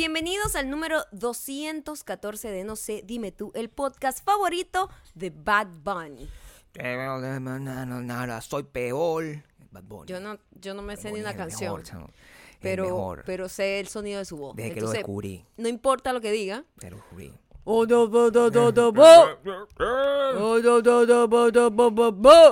Bienvenidos al número 214 de No sé, dime tú, el podcast favorito de Bad Bunny. Nada, soy peor. Bad Bunny. Yo no, yo no me sé ni una canción, mejor, pero, pero sé el sonido de su voz. Desde que lo descubrí. No importa lo que diga. Te lo descubrí.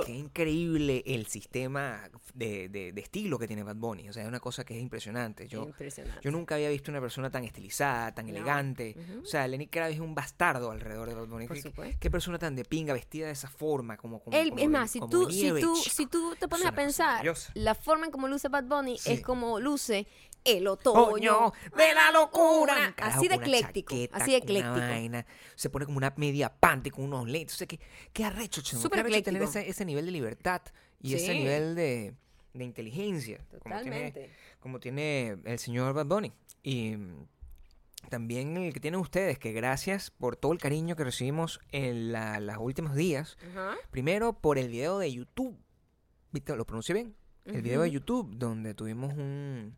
Qué increíble el sistema de, de- de estilo que tiene Bad Bunny. O sea, es una cosa que es impresionante. Yo, Impresionante. yo nunca había visto una persona tan estilizada, tan No. elegante. O sea, Lenny Kravitz es un bastardo alrededor de Bad Bunny. Por ¿Qué, supuesto. qué persona tan de pinga vestida de esa forma? Como, como, Él, como es más, si como tú, si tú, chico. si tú te pones Es a pensar, la forma en como luce Bad Bunny Sí. es como luce el otoño. De la locura. Así de ecléctico, chaqueta, así de ecléctico. vaina, se pone como una media panty con unos lentes. O sea, qué, qué arrecho, chamo, Súper arrecho tener ecléctico. ese, ese nivel de libertad y ese nivel de, de inteligencia. Como tiene, Totalmente. como tiene el señor Bad Bunny. Y también el que tienen ustedes, que gracias por todo el cariño que recibimos en la- los últimos días. Primero por el video de YouTube. ¿Viste? ¿Lo pronuncié bien? El video de. YouTube donde tuvimos un...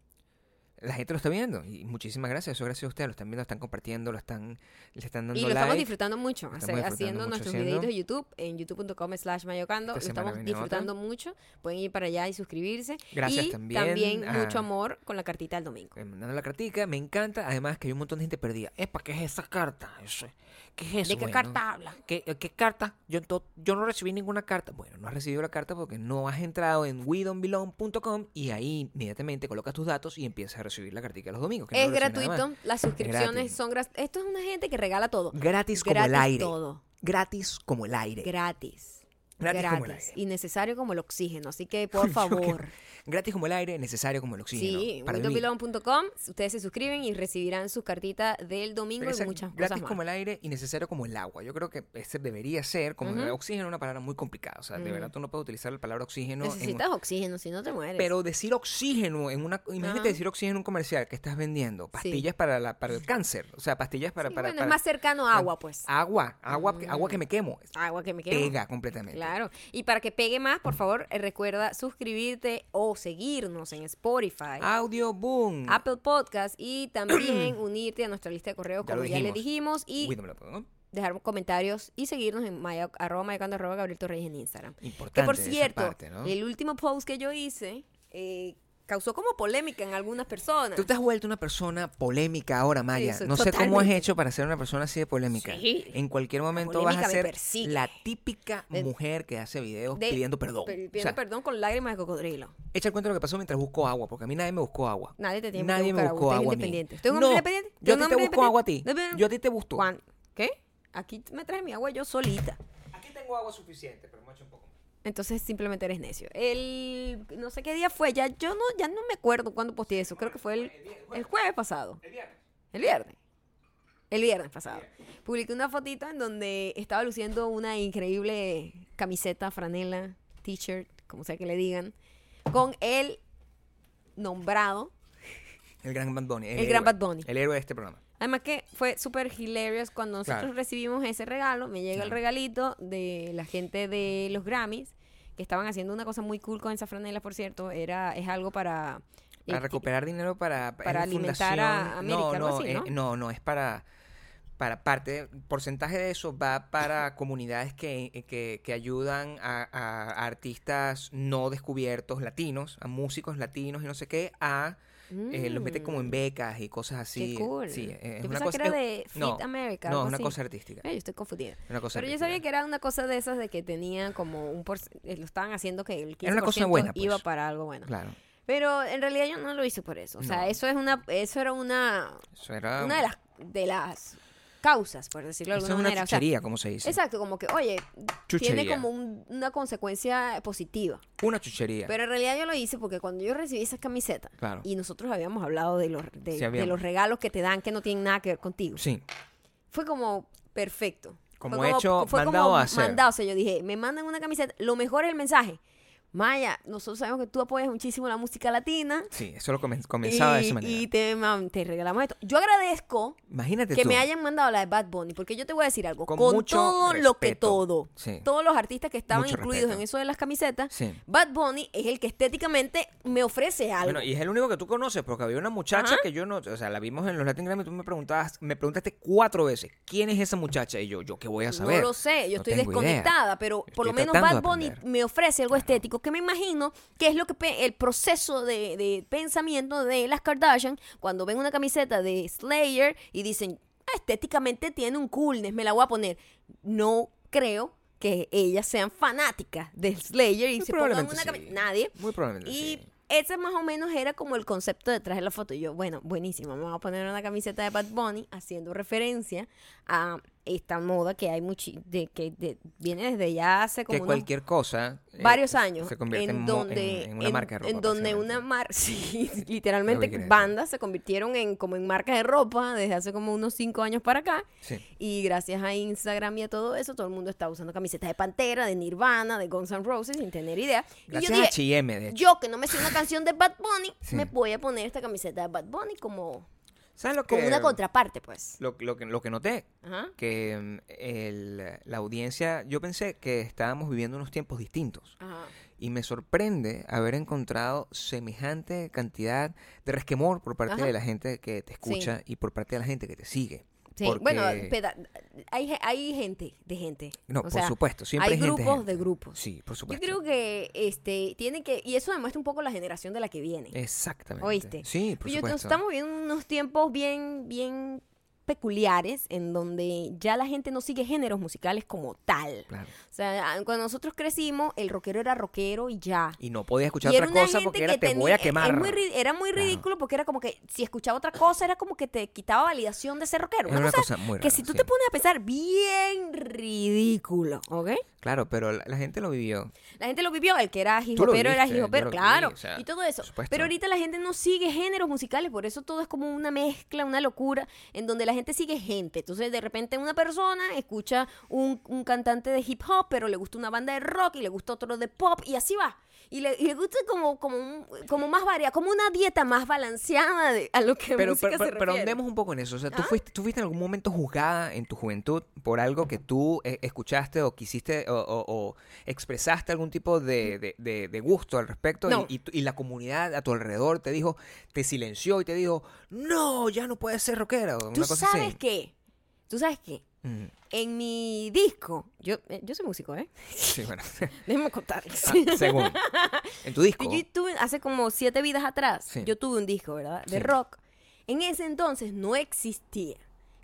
La gente lo está viendo y muchísimas gracias, eso gracias a ustedes, lo están viendo, lo están compartiendo, lo están, le están dando Y lo like. estamos disfrutando mucho, estamos disfrutando haciendo mucho nuestros haciendo. videitos de YouTube en youtube.com slash mayocando. Lo estamos viene otra. disfrutando mucho. Pueden ir para allá y suscribirse. Gracias y también a- mucho amor con la cartita del domingo. Me mandaron la cartica, me encanta, además que hay un montón de gente perdida. Epa, ¿qué es esa carta? Eso, ¿Qué es eso? ¿De qué Bueno, carta habla? ¿Qué, qué carta? Yo, yo no recibí ninguna carta. Bueno, no has recibido la carta porque no has entrado en wedonbelong.com y ahí inmediatamente colocas tus datos y empiezas a recibir la cartica los domingos. que no Es lo gratuito, las suscripciones son gratis. Esto es una gente que regala todo. Gratis como Gratis el aire. todo. Gratis como el aire. Gratis. Gratis como el Gratis. aire. Y necesario como el oxígeno. Así que, por favor. Gratis como el aire, necesario como el oxígeno. Sí, windowbelong.com. Ustedes se suscriben y recibirán sus cartitas del domingo Pero y muchas gratis cosas más. como el aire y necesario como el agua. Yo creo que ese debería ser, como el oxígeno es una palabra muy complicada. O sea, de Mm. verdad tú no puedes utilizar la palabra oxígeno. en- Necesitas oxígeno, si no te mueres. pero decir oxígeno en una... Imagínate decir oxígeno en un comercial que estás vendiendo. Pastillas para, la, para el cáncer. O sea, pastillas para... Sí, para, bueno, para- es más cercano a agua, pues. Agua, agua, agua que me quemo. Agua que me quemo. Pega completamente. Claro. Y para que pegue más, por favor, eh, recuerda suscribirte o seguirnos en Spotify, Audio boom. Apple Podcast y también unirte a nuestra lista de lo como ya le dijimos. y dejar comentarios y seguirnos en mayo, arroba mayocando, arroba Gabriel Torreyes en Instagram. Importante Que por cierto, parte, ¿no? el último post que yo hice eh, causó como polémica en algunas personas. Tú te has vuelto una persona polémica ahora, Maya. No sé cómo has hecho para ser una persona así de polémica. Sí. En cualquier momento vas a ser la típica mujer que hace videos De- pidiendo perdón. O Pidiendo sea, perdón con lágrimas de cocodrilo. echa el cuento de lo que pasó mientras busco agua, porque a mí nadie me buscó agua. Nadie te tiene Nadie que me buscó agua. independiente. ¿Usted es un no, independiente? ¿Usted yo a ti te busco agua a ti. Yo a ti te busco. Juan, ¿qué? Aquí me traes mi agua yo solita. Aquí tengo agua suficiente, pero me echo un poco. Entonces simplemente eres necio. El no sé qué día fue, ya yo no ya no me acuerdo cuándo posteé eso. Creo que fue el, el jueves pasado. El viernes. El viernes. El viernes pasado. Publiqué una fotito en donde estaba luciendo una increíble camiseta, franela, t-shirt, como sea que le digan, con el nombrado. El gran Bad Bunny. El gran Bad Bunny. El héroe de este programa. Además que fue súper hilarious cuando nosotros Claro. recibimos ese regalo. Me llega el regalito de la gente de los Grammys, que estaban haciendo una cosa muy cool con esa franela, por cierto. Era, es algo para... Para eh, recuperar dinero para... para alimentar a América, no, algo no, así, eh, no, no, es para... Para parte, porcentaje de eso va para comunidades que, que, que ayudan a, a artistas no descubiertos latinos, a músicos latinos y no sé qué, a eh, los mete como en Mm, becas y cosas así. Qué cool. Sí, es Yo una cosa que era de Fit no, America. No, es una así. cosa artística. Eh, yo estoy confundida. Una cosa Pero yo sabía que era una cosa de esas de que tenían como un... por- eh, lo estaban haciendo que el 15% Era una cosa buena, pues. iba para algo bueno. Claro. Pero en realidad yo no lo hice por eso. O sea, No. eso es una... Eso era una... Eso era... una de las, de las causas, por decirlo de alguna es una manera. O sea, chuchería, como se dice. exacto, como que, oye, tiene como un- una consecuencia positiva. Una chuchería. Pero en realidad yo lo hice porque cuando yo recibí esa camiseta Claro. y nosotros habíamos hablado de los, de, Sí, de habíamos. los regalos que te dan que no tienen nada que ver contigo, Sí. fue como perfecto. Como Fue hecho, fue mandado a hacer. mandado. O sea, yo dije, me mandan una camiseta. Lo mejor es el mensaje. Maya, nosotros sabemos que tú apoyas muchísimo la música latina. Sí, eso lo comen- comenzaba de y, esa manera. y te, regalamos esto. Yo agradezco Imagínate que tú. me hayan mandado la de Bad Bunny, porque yo te voy a decir algo. Con Con, mucho todo lo que todo, Sí. todos los artistas que estaban Mucho incluidos respeto. en eso de las camisetas, Sí. Bad Bunny es el que estéticamente me ofrece algo. Bueno, y es el único que tú conoces, porque había una muchacha Ajá. que yo no, o sea, la vimos en los Latin Grammy, tú me preguntabas, me preguntaste cuatro veces, ¿quién es esa muchacha? Y yo, yo qué voy a saber. No lo sé, yo No estoy idea. desconectada, pero por lo menos Bad Bunny me ofrece algo estético que me imagino que es lo que el proceso de, de pensamiento de las Kardashian cuando ven una camiseta de Slayer y dicen, "Ah, estéticamente tiene un coolness, me la voy a poner. No creo que ellas sean fanáticas de Slayer y Muy se pongan una sí. camiseta. Nadie. Muy probablemente Y sí. ese más o menos era como el concepto detrás de la foto. Y yo, bueno, buenísimo, me voy a poner una camiseta de Bad Bunny haciendo referencia a esta moda que hay muchi de que de- viene desde ya hace como Que cualquier cosa. eh, varios años Se convierte en, en donde en, en una marca de ropa. en donde una marca sí literalmente bandas se convirtieron en como en marcas de ropa desde hace como unos cinco años para acá Sí. y gracias a Instagram y a todo eso todo el mundo está usando camisetas de Pantera de Nirvana de Guns N' Roses sin tener idea y Gracias yo a dije H&M, de hecho. yo que no me sé una canción de Bad Bunny, Sí. me voy a poner esta camiseta de Bad Bunny como, ¿Sabes lo que, como una contraparte, pues. lo, lo que, lo que noté? Ajá. Que mm, el- la audiencia, yo pensé que estábamos viviendo unos tiempos distintos. Ajá. Y me sorprende haber encontrado semejante cantidad de resquemor por parte Ajá. de la gente que te escucha y por parte de la gente que te sigue. Sí, Porque- bueno, hay, hay gente de gente. No, O por sea, supuesto, siempre hay grupos gente. de grupos. Sí, por Yo supuesto. creo que este tiene que y eso demuestra un poco la generación de la que viene. Exactamente. ¿Oíste? Sí, por Yo- supuesto. estamos viviendo unos tiempos bien bien peculiares en donde ya la gente no sigue géneros musicales como tal. Claro. O sea, cuando nosotros crecimos, el rockero era rockero y ya. Y no podía escuchar Y otra cosa porque era que te voy a quemar. muy era muy Claro. ridículo porque era como que si escuchaba otra cosa era como que te quitaba validación de ser rockero. Era Una cosa cosa muy que rara, si tú sí. te pones a pensar, bien ridículo, ¿ok? Claro, pero la, la gente lo vivió. La gente lo vivió, el que era hijopero era hijopero, vi, claro, o sea, y todo eso. Pero ahorita la gente no sigue géneros musicales, por eso todo es como una mezcla, una locura, en donde la gente sigue gente. Entonces, de repente una persona escucha un, cantante de hip hop, pero le gusta una banda de rock y le gusta otro de pop, y así va. Y le, y le gusta como, como, un- como más variada, como una dieta más balanceada de, a lo que Pero, música pero, se pero, refiere. andemos un poco en eso. O sea, ¿tú, ¿Ah? fuiste, ¿tú fuiste en algún momento juzgada en tu juventud por algo que tú eh, escuchaste o quisiste o, o- o expresaste algún tipo de, de- de- de gusto al respecto? Y- No. Y, y la comunidad a tu alrededor te dijo, te silenció y te dijo, no, ya no puedes ser rockera. ¿Tú una cosa sabes así. qué? ¿Tú sabes qué? Mm, En mi disco, yo, eh, yo soy músico, ¿eh? sí, bueno. Déjenme contarles. Ah, según. En tu disco. Yo tuve, hace como siete vidas atrás, Sí. yo tuve un disco, ¿verdad? De Sí. rock. En ese entonces no existía,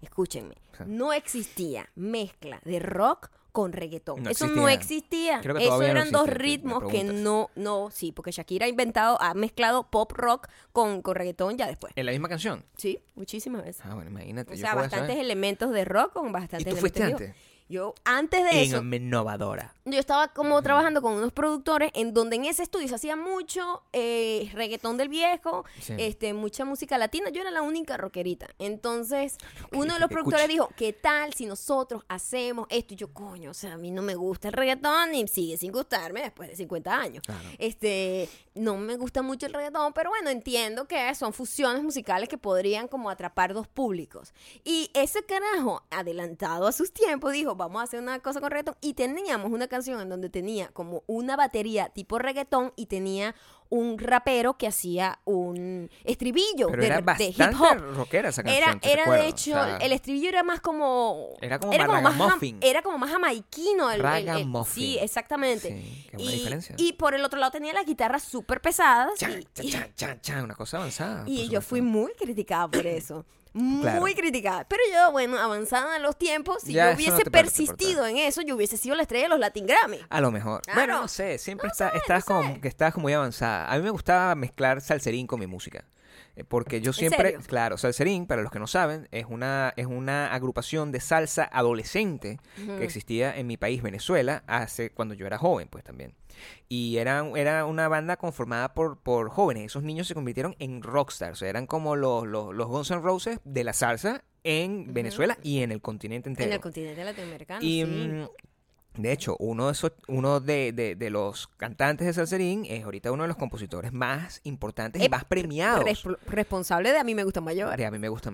escúchenme, Sí. no existía mezcla de rock con reggaetón. No Eso no existía. Eso no eran dos ritmos que no, no, sí, porque Shakira ha inventado, ha mezclado pop rock con, con reggaetón ya después. En la misma canción. Sí, muchísimas veces. Ah, bueno, imagínate. O sea, a bastantes elementos de rock con bastantes ¿Y tú fuiste elementos antes? Yo, antes de eso, Innovadora. yo estaba como trabajando con unos productores en donde en ese estudio se hacía mucho eh, reggaetón del viejo, Sí. este, mucha música latina. Yo era la única rockerita. Entonces, uno de los productores dijo, ¿qué tal si nosotros hacemos esto? Y yo, coño, o sea, a mí no me gusta el reggaetón y sigue sin gustarme después de 50 años. Claro. Este, no me gusta mucho el reggaetón, pero bueno, entiendo que son fusiones musicales que podrían como atrapar dos públicos. Y ese carajo, adelantado a sus tiempos, dijo, vamos a hacer una cosa con reggaetón. Y teníamos una canción en donde tenía como una batería tipo reggaetón y tenía un rapero que hacía un estribillo Pero de, era de hip hop. rockera esa canción. Era, ¿te era de hecho, O sea, el estribillo era más como. Era como más, ragamuffin. jam- era como más jamaiquino. El, el- el- sí, exactamente. Sí, qué buena y, diferencia. y por el otro lado tenía las guitarras súper pesadas. Chan, y- chan, chan, una cosa avanzada. y yo supuesto. fui muy criticada por eso. Muy Claro. criticada. Pero yo, bueno, avanzada en los tiempos, si Ya, yo no hubiese persistido en eso, yo hubiese sido la estrella de los Latin Grammy. A lo mejor. Claro. Bueno, no sé, siempre No está- sé, estás no como sé. que estás como muy avanzada. A mí me gustaba mezclar salserín con mi música. Eh, Porque yo siempre, claro, Salserín, para los que no saben, es una, es una agrupación de salsa adolescente que existía en mi país, Venezuela, hace cuando yo era joven, pues también. Y era, era una banda conformada por, por jóvenes. Esos niños se convirtieron en rockstars. O sea, eran como los, los, los Guns N' Roses de la salsa en Venezuela y en el continente entero. En el continente latinoamericano. Y, sí. De hecho, uno de esos, uno de, de- de los cantantes de Salserín es ahorita uno de los compositores más importantes y Eh, más premiados. Resp- responsable de A mí me gusta mayor. De a mí me gusta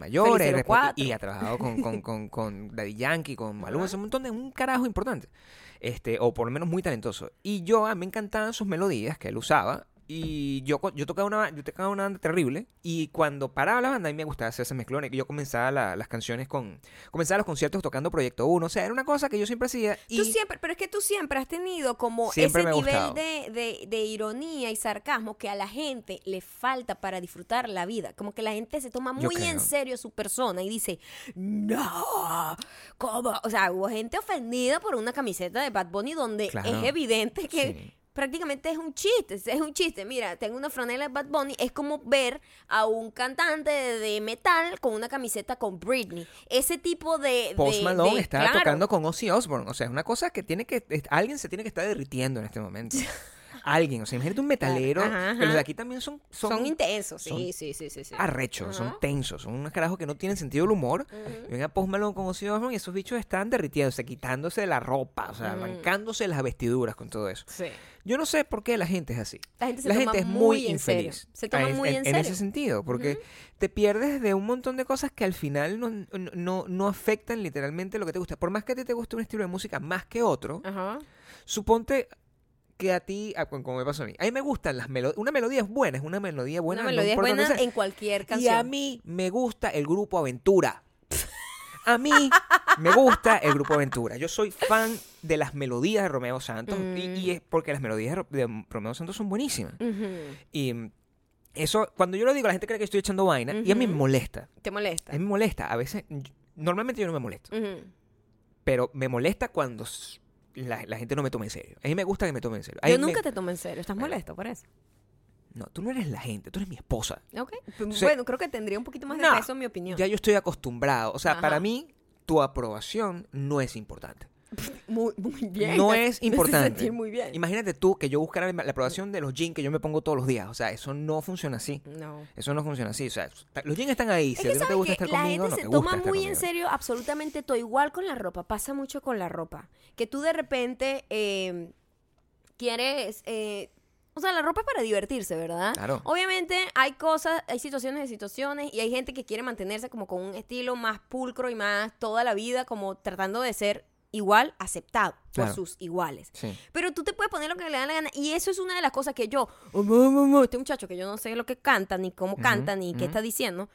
respo- cuatro. y ha trabajado con, con, con, con Daddy Yankee, con Maluma, es un montón de un carajo importante. Este, o por lo menos muy talentoso. Y yo a mí me encantaban sus melodías que él usaba. Y yo, yo tocaba una yo tocaba una banda terrible. Y cuando paraba la banda, a mí me gustaba hacer ese mezclón. y Yo comenzaba la- las canciones con. Comenzaba los conciertos tocando Proyecto 1. O sea, era una cosa que yo siempre hacía. Y Tú siempre, pero es que tú siempre has tenido como ese nivel de, de- de ironía y sarcasmo que a la gente le falta para disfrutar la vida. Como que la gente se toma muy en serio su persona y dice, no, ¿cómo? O sea, hubo gente ofendida por una camiseta de Bad Bunny donde Claro. es evidente que Sí. Prácticamente es un chiste, es un chiste. Mira, tengo una franela de Bad Bunny, es como ver a un cantante de, de metal con una camiseta con Britney. Ese tipo de... Post de- Malone de- está claro. tocando con Ozzy Osbourne. O sea, es una cosa que tiene que. es- Alguien se tiene que estar derritiendo en este momento. Alguien. O sea, imagínate un metalero. Ajá, Que los ajá. de aquí también son. Son, Son, intensos, sí, son sí, sí, sí, sí. arrechos, son tensos, son unos carajos que no tienen sentido del humor. Y venga Post Malone con Ozzy Osbourne y esos bichos están derritiéndose, quitándose la ropa, o sea, Mm. arrancándose las vestiduras con todo eso. Sí. Yo no sé por qué la gente es así. La gente se la toma gente es muy en serio. infeliz. Se toma muy en en serio. ese sentido, porque te pierdes de un montón de cosas que al final no, no, no- afectan literalmente lo que te gusta. Por más que a ti te guste un estilo de música más que otro, suponte que a ti, ah, como me pasó a mí, a mí me gustan las melodías. Una melodía es buena, es una melodía buena. Una no melodía es buena en cualquier Y canción. a mí me gusta el grupo Aventura. A mí me gusta el grupo Aventura. Yo soy fan de las melodías de Romeo Santos y, y es porque las melodías de Ro- de Romeo Santos son buenísimas. Y mm, eso, cuando yo lo digo, la gente cree que estoy echando vaina y a mí me molesta. Te molesta. A mí me molesta. A veces, normalmente yo no me molesto, pero me molesta cuando la, la gente no me toma en serio. A mí me gusta que me tomen en serio. A Yo me- nunca te tomo en serio. ¿Estás molesto por eso? No, tú no eres la gente, tú eres mi esposa. Ok. Bueno, creo que tendría un poquito más de No, peso en mi opinión. Ya yo estoy acostumbrado. O sea, Ajá. para mí, tu aprobación no es importante. Muy, muy bien. No es importante. sentir muy bien. Imagínate tú que yo buscara la aprobación de los jeans que yo me pongo todos los días. O sea, eso no funciona así. No. Eso no funciona así. O sea, los jeans están ahí. Es Si que a ti no te gusta estar la conmigo, gente no se te toma gusta muy en serio absolutamente todo, igual con la ropa. Pasa mucho con la ropa. Que tú de repente eh, quieres... eh, o sea, la ropa es para divertirse, ¿verdad? Claro. Obviamente hay cosas, hay situaciones de situaciones y hay gente que quiere mantenerse como con un estilo más pulcro y más toda la vida como tratando de ser igual aceptado por sus iguales. Sí. Pero tú te puedes poner lo que le da la gana. Y eso es una de las cosas que yo, "Oh, mu, mu, mu", este muchacho que yo no sé lo que canta, ni cómo canta, ni qué está diciendo.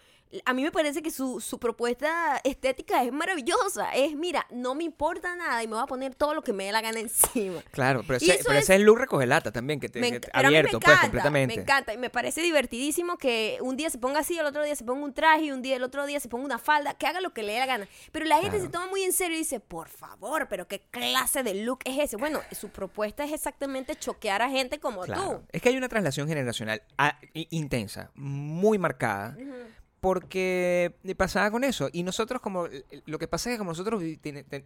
A mí me parece que su, su propuesta estética es maravillosa. Es, mira, no me importa nada y me voy a poner todo lo que me dé la gana encima. Claro, pero, ese, pero es- ese es look recoge lata también, que te, Me que me abierto, encanta, pues, completamente. me encanta. Y me parece divertidísimo que un día se ponga así, el otro día se ponga un traje, y un día el otro día se ponga una falda, que haga lo que le dé la gana. Pero la gente Claro. se toma muy en serio y dice, por favor, pero qué clase de look es ese. Bueno, su propuesta es exactamente choquear a gente como Claro. tú. Es que hay una traslación generacional ah, intensa, muy marcada, porque pasaba con eso. Y nosotros, como lo que pasa es que como nosotros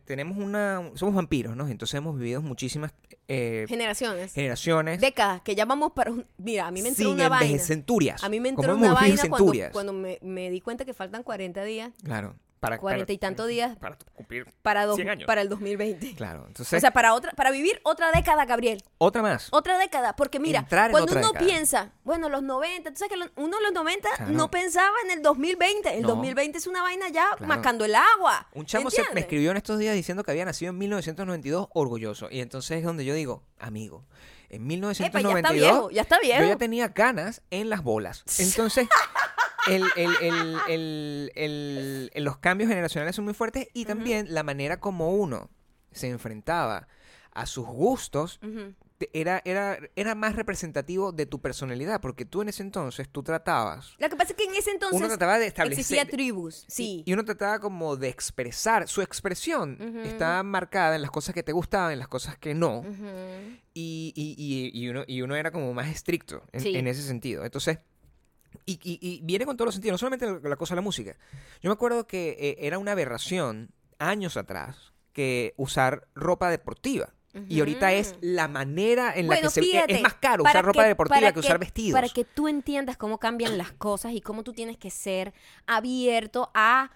tenemos una. Somos vampiros, ¿no? Entonces hemos vivido muchísimas eh, Generaciones. generaciones Décadas, que ya vamos para un... Mira, a mí me entró sin una vaina. envejecenturias. A mí me entró una vaina cuando, centurias. cuando me, me di cuenta que faltan 40 días, Claro. Para, cuarenta y tantos días Para cumplir. para, dos- 100 años. para el 2020. Claro. Entonces, O sea, para otra, para vivir otra década, Gabriel. otra más. Otra década, porque mira, cuando uno década. piensa, bueno, los 90, tú sabes que uno en los 90 Claro. no pensaba en el 2020. El No. 2020 es una vaina ya Claro. mascando el agua. Un chamo se, me escribió en estos días diciendo que había nacido en 1992 orgulloso. Y entonces es donde yo digo, amigo, en Epa, 1992 ya está viejo, ya está viejo. yo ya tenía canas en las bolas. Entonces, el, los cambios generacionales son muy fuertes y también la manera como uno se enfrentaba a sus gustos era, era, era más representativo de tu personalidad, porque tú en ese entonces, tú tratabas... Lo que pasa es que en ese entonces Uno trataba de establecer... existía tribus, sí. Y uno trataba como de expresar, su expresión estaba marcada en las cosas que te gustaban, en las cosas que no, y, y- y- y uno, y uno era como más estricto en, Sí. en ese sentido. Entonces, y, y- y viene con todos los sentidos, no solamente la, la cosa de la música. Yo me acuerdo que eh, era una aberración años atrás que usar ropa deportiva. Y ahorita es la manera en la que se fíjate, es más caro usar ropa que- deportiva para que, usar vestidos. Para que tú entiendas cómo cambian las cosas y cómo tú tienes que ser abierto a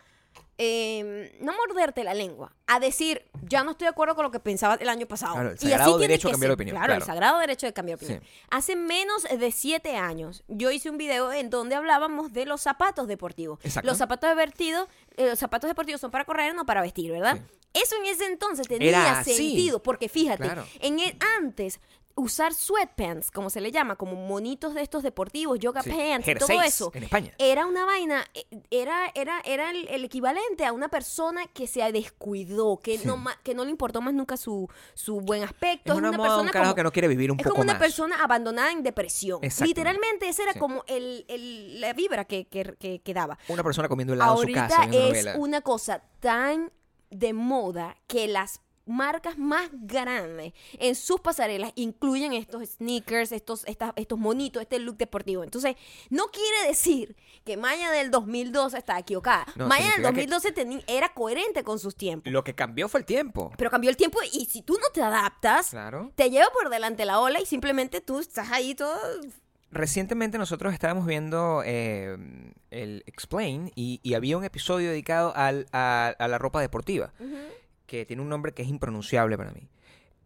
eh, no morderte la lengua, a decir, ya no estoy de acuerdo con lo que pensaba el año pasado. Claro, el Y así sagrado tiene derecho a cambiar de opinión, Claro, el sagrado derecho de cambiar de opinión. Sí. Hace menos de siete años, yo hice un video en donde hablábamos de los zapatos deportivos. Exacto. Los zapatos deportivos, eh, los zapatos deportivos son para correr, no para vestir, ¿verdad? Eso en ese entonces tenía Era así. sentido, porque fíjate, Claro. en el, antes usar sweatpants, como se le llama, como monitos de estos deportivos, yoga Sí, pants, y todo eso, en España. era una vaina, eh, era, era, era el, el equivalente a una persona que se descuidó, que, no, que no le importó más nunca su, su buen aspecto. Es una, moda, un persona carajo como- que no quiere vivir un es poco como una más. persona abandonada en depresión. Literalmente esa era Sí. como el, el- la vibra que, que, que- que daba. Una persona comiendo helado en su Ahorita casa. en una es novela. una cosa tan de moda que las marcas más grandes en sus pasarelas incluyen estos sneakers, estos, estas- estos monitos, este look deportivo. Entonces, no quiere decir que Maya del 2012 está equivocada. No, Maya del significa que- 2012 teni- era coherente con sus tiempos. Lo que cambió fue el tiempo. Pero cambió el tiempo y si tú no te adaptas, Claro. te lleva por delante la ola y simplemente tú estás ahí todo... Recientemente nosotros estábamos viendo eh, el Explain y, y había un episodio dedicado al- a, a la ropa deportiva, que tiene un nombre que es impronunciable para mí.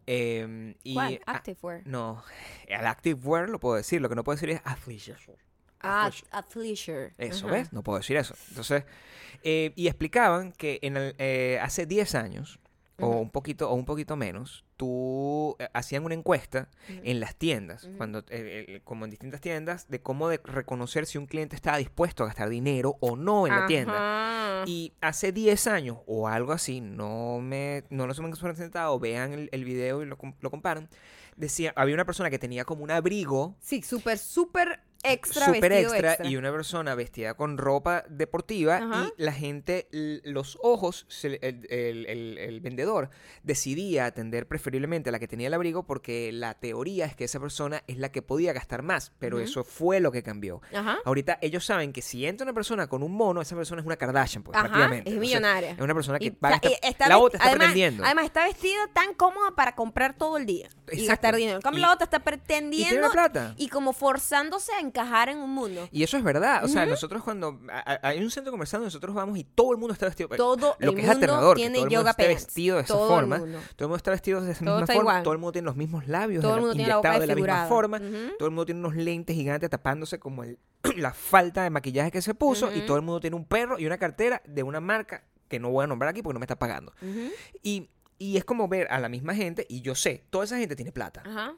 Eh, y, ¿Cuál? Activewear. no, el activewear lo puedo decir, lo que no puedo decir es athleisure. Ah, Athleisure. athleisure. Eso, Ajá. ¿ves? No puedo decir eso. Entonces, eh, y explicaban que en el, eh, hace 10 años, o un poquito, o un poquito menos, tú eh, hacían una encuesta en las tiendas, cuando, eh, eh, como en distintas tiendas, de cómo de reconocer si un cliente estaba dispuesto a gastar dinero o no en la tienda. Y hace 10 años o algo así, no me no lo sumen presentado, vean el, el video y lo, lo comparan. Decía, había una persona que tenía como un abrigo Sí, súper, súper extra súper vestido extra, extra. y una persona vestida con ropa deportiva Ajá. y la gente, los ojos, el, el- el- el vendedor decidía atender preferiblemente a la que tenía el abrigo porque la teoría es que esa persona es la que podía gastar más, pero eso fue lo que cambió. Ajá. Ahorita ellos saben que si entra una persona con un mono, esa persona es una Kardashian, pues, Ajá, prácticamente. es millonaria. Es una persona que Y va a y está la otra está además, pretendiendo. Además, está vestida tan cómoda para comprar todo el día y Exacto. gastar dinero. En cambio, Y- la otra está y tiene pretendiendo la plata. y como forzándose a encajar en un mundo. Y eso es verdad. O sea, Ujú. nosotros cuando a- a- hay un centro comercial, nosotros vamos y todo el mundo está vestido. Todo lo el que es mundo aterrador, tiene todo el mundo yoga esté pants. vestido de esa Todo el forma. mundo. Todo el mundo está vestido de esa Todo misma está forma. igual. Todo el mundo tiene los mismos labios, Todo el mundo tiene la boca de la misma forma. Ujú. Todo el mundo tiene unos lentes gigantes tapándose como el- la falta de maquillaje que se puso. Y Ujú. todo el mundo tiene un perro y una cartera de una marca que no voy a nombrar aquí porque no me está pagando. Y, y es como ver a la misma gente, y yo sé, toda esa gente tiene plata. Ajá.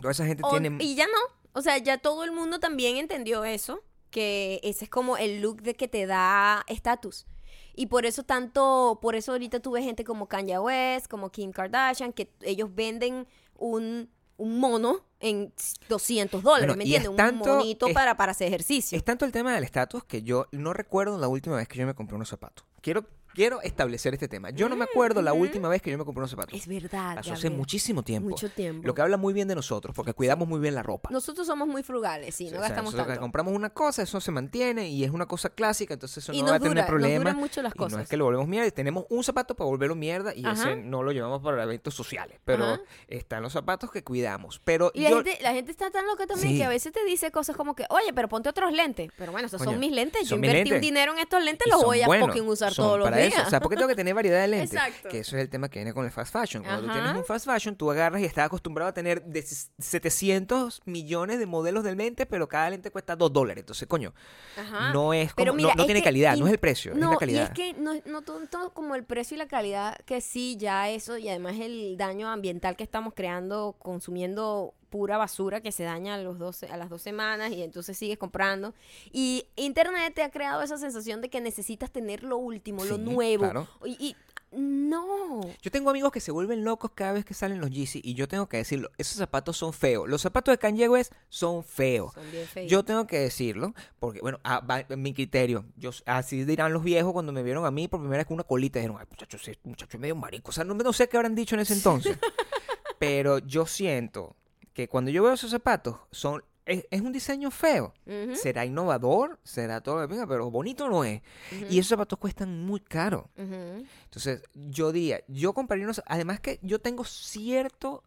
Toda esa gente O- tiene... Y ya no. O sea, ya todo el mundo también entendió eso, que ese es como el look de que te da estatus. Y por eso tanto, por eso ahorita tú ves gente como Kanye West, como Kim Kardashian, que ellos venden un, un mono en 200 dólares, Bueno, ¿me entiendes? tanto- un monito es- para, para hacer ejercicio. Es tanto el tema del estatus que yo no recuerdo la última vez que yo me compré unos zapatos. Quiero, quiero establecer este tema. Yo no me acuerdo la última vez que yo me compré unos zapatos. Es verdad. Pasó hace Gabriel. muchísimo tiempo. Mucho tiempo. Lo que habla muy bien de nosotros, porque cuidamos muy bien la ropa. Nosotros somos muy frugales, sí, O no sea, gastamos nosotros que tanto. compramos una cosa, eso se mantiene y es una cosa clásica, entonces eso Y no nos va a tener dura, nos problema. duran mucho las Y no es que lo volvemos mierda, tenemos un zapato para volverlo mierda y Ajá. ese no lo llevamos para eventos sociales, pero Ajá. están los zapatos que cuidamos. Pero Y la, yo, gente, la gente está tan loca también Sí. que a veces te dice cosas como que, oye, pero ponte otros lentes. Pero bueno, esos Coño, son mis lentes. Yo son mis invertí un lentes. dinero en estos lentes, y los son voy a buenos, fucking usar son todos los para días. Eso. O sea, porque tengo que tener variedad de lentes. Exacto. Que eso es el tema que viene con el fast fashion. Cuando tú tienes un fast fashion, tú agarras y estás acostumbrado a tener de 700 millones de modelos de lentes, pero cada lente cuesta 2 dólares. Entonces, coño, Ajá. no es como, Pero no- mira, no, es tiene que calidad, no es el precio, es No, la y calidad. es que no, no tanto como el precio y la calidad, que sí, ya eso, y además el daño ambiental que estamos creando, consumiendo pura basura que se daña a, los 12, a las dos semanas y entonces sigues comprando. Y Internet te ha creado esa sensación de que necesitas tener lo último, lo nuevo. claro. Y, y- no. Yo tengo amigos que se vuelven locos cada vez que salen los Yeezy y yo tengo que decirlo, esos zapatos son feos. Los zapatos de Kanye West son feos. Son bien feitos. Yo tengo que decirlo, porque bueno, a, va- mi criterio, yo, así dirán los viejos cuando me vieron a mí por primera vez con una colita, dijeron, ay, muchacho, ese muchacho es medio marico. O sea, no, no sé qué habrán dicho en ese entonces. pero yo siento que cuando yo veo esos zapatos, son es, es un diseño feo. Será innovador, será todo lo que venga, pero bonito no es. Y esos zapatos cuestan muy caro. Entonces, yo diría, yo compraría unos. Además, que yo tengo cierto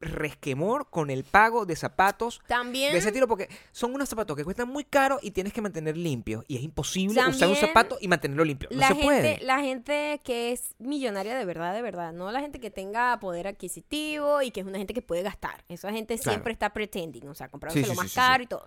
resquemor con el pago de zapatos También. de ese estilo porque son unos zapatos que cuestan muy caro y tienes que mantener limpios y es imposible usar un zapato y mantenerlo limpio. No la se gente, puede. la gente que es millonaria de verdad, de verdad, no la gente que tenga poder adquisitivo y que es una gente que puede gastar. Esa gente Claro. siempre está pretending, o sea, comprándose Sí, lo sí, más sí, caro y todo.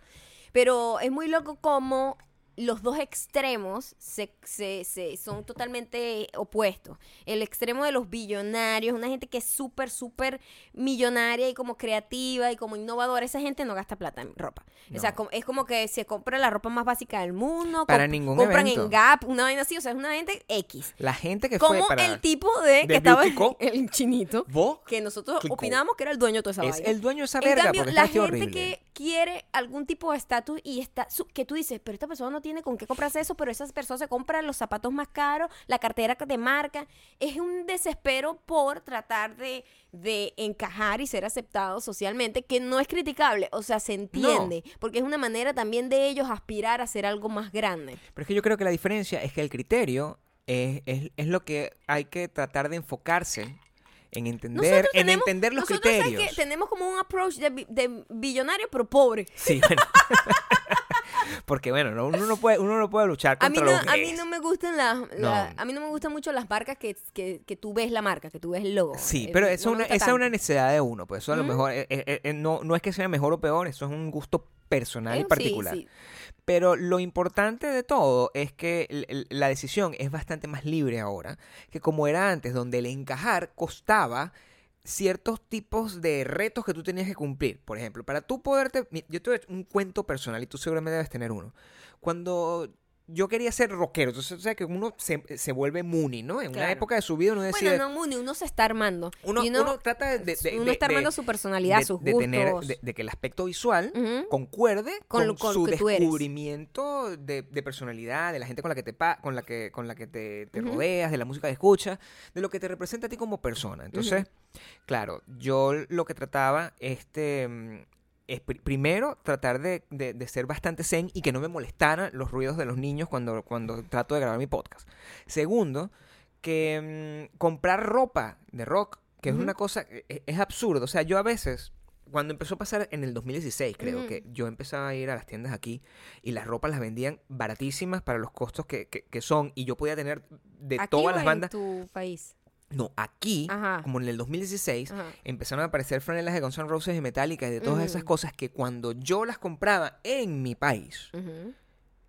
Pero es muy loco como los dos extremos se, se- se- son totalmente opuestos. El extremo de los billonarios, una gente que es súper, súper millonaria y como creativa y como innovadora, esa gente no gasta plata en ropa. O sea, No. como- es como que se compra la ropa más básica del mundo. Para comp- ningún compran evento. en Gap, una vaina así, o sea, es una gente X. La gente que fue Como para el tipo de que estaba Co. el chinito, vos que nosotros Clico. opinábamos que era el dueño de toda esa es vaina. el dueño de esa En verga cambio, porque la gente horrible. que quiere algún tipo de estatus y está su- que tú dices, pero esta persona no tiene con qué comprarse eso, pero esas personas se compran los zapatos más caros, la cartera de marca, es un desespero por tratar de, de encajar y ser aceptado socialmente, que no es criticable, o sea, se entiende, porque es una manera también de ellos aspirar a ser algo más grande. Pero es que yo creo que la diferencia es que el criterio es, es, es lo que hay que tratar de enfocarse en entender, en entender los nosotros, ¿sabes criterios. tenemos como un approach de, de billonario, pero pobre. Sí, bueno. Porque bueno, no- uno no puede, uno no puede luchar A mí, contra no, a mí no me gustan las la- No. a mí no me gustan mucho las marcas que, que, que tú ves la marca, que tú ves el logo. Sí, Eh, pero eso una, esa es una necesidad de uno, pues eso a lo mejor eh, eh, eh, no, no es que sea mejor o peor, eso es un gusto personal y particular. sí. Pero lo importante de todo es que la decisión es bastante más libre ahora que como era antes, donde el encajar costaba ciertos tipos de retos que tú tenías que cumplir. Por ejemplo, para tú poderte... Yo te doy un cuento personal y tú seguramente debes tener uno. Cuando yo quería ser rockero, entonces o sea que uno se, se vuelve Mooney, ¿no? En una época de su vida uno decide... Bueno, no, Muni, uno se está armando. uno, uno, uno trata de... uno de- está armando de- su personalidad, sus de gustos. tener- de, de que el aspecto visual concuerde Con con, su descubrimiento de, de personalidad, de la gente con la que te pa- con la que con la que te, rodeas, de la música que escuchas, de lo que te representa a ti como persona. Entonces, claro, yo lo que trataba este es pri- primero tratar de, de- de ser bastante zen y que no me molestaran los ruidos de los niños cuando, cuando trato de grabar mi podcast. Segundo, que mm, comprar ropa de rock, que es una cosa, e- es, absurdo. O sea, yo a veces, cuando empezó a pasar en el 2016, creo Ujú. que yo empezaba a ir a las tiendas aquí y las ropas las vendían baratísimas para los costos que, que- que son y yo podía tener de ¿Aquí todas o las en bandas. tu país? No, aquí, Ajá. como en el 2016, Ajá. empezaron a aparecer franelas de Guns N' Roses y Metallica y de todas esas cosas que cuando yo las compraba en mi país,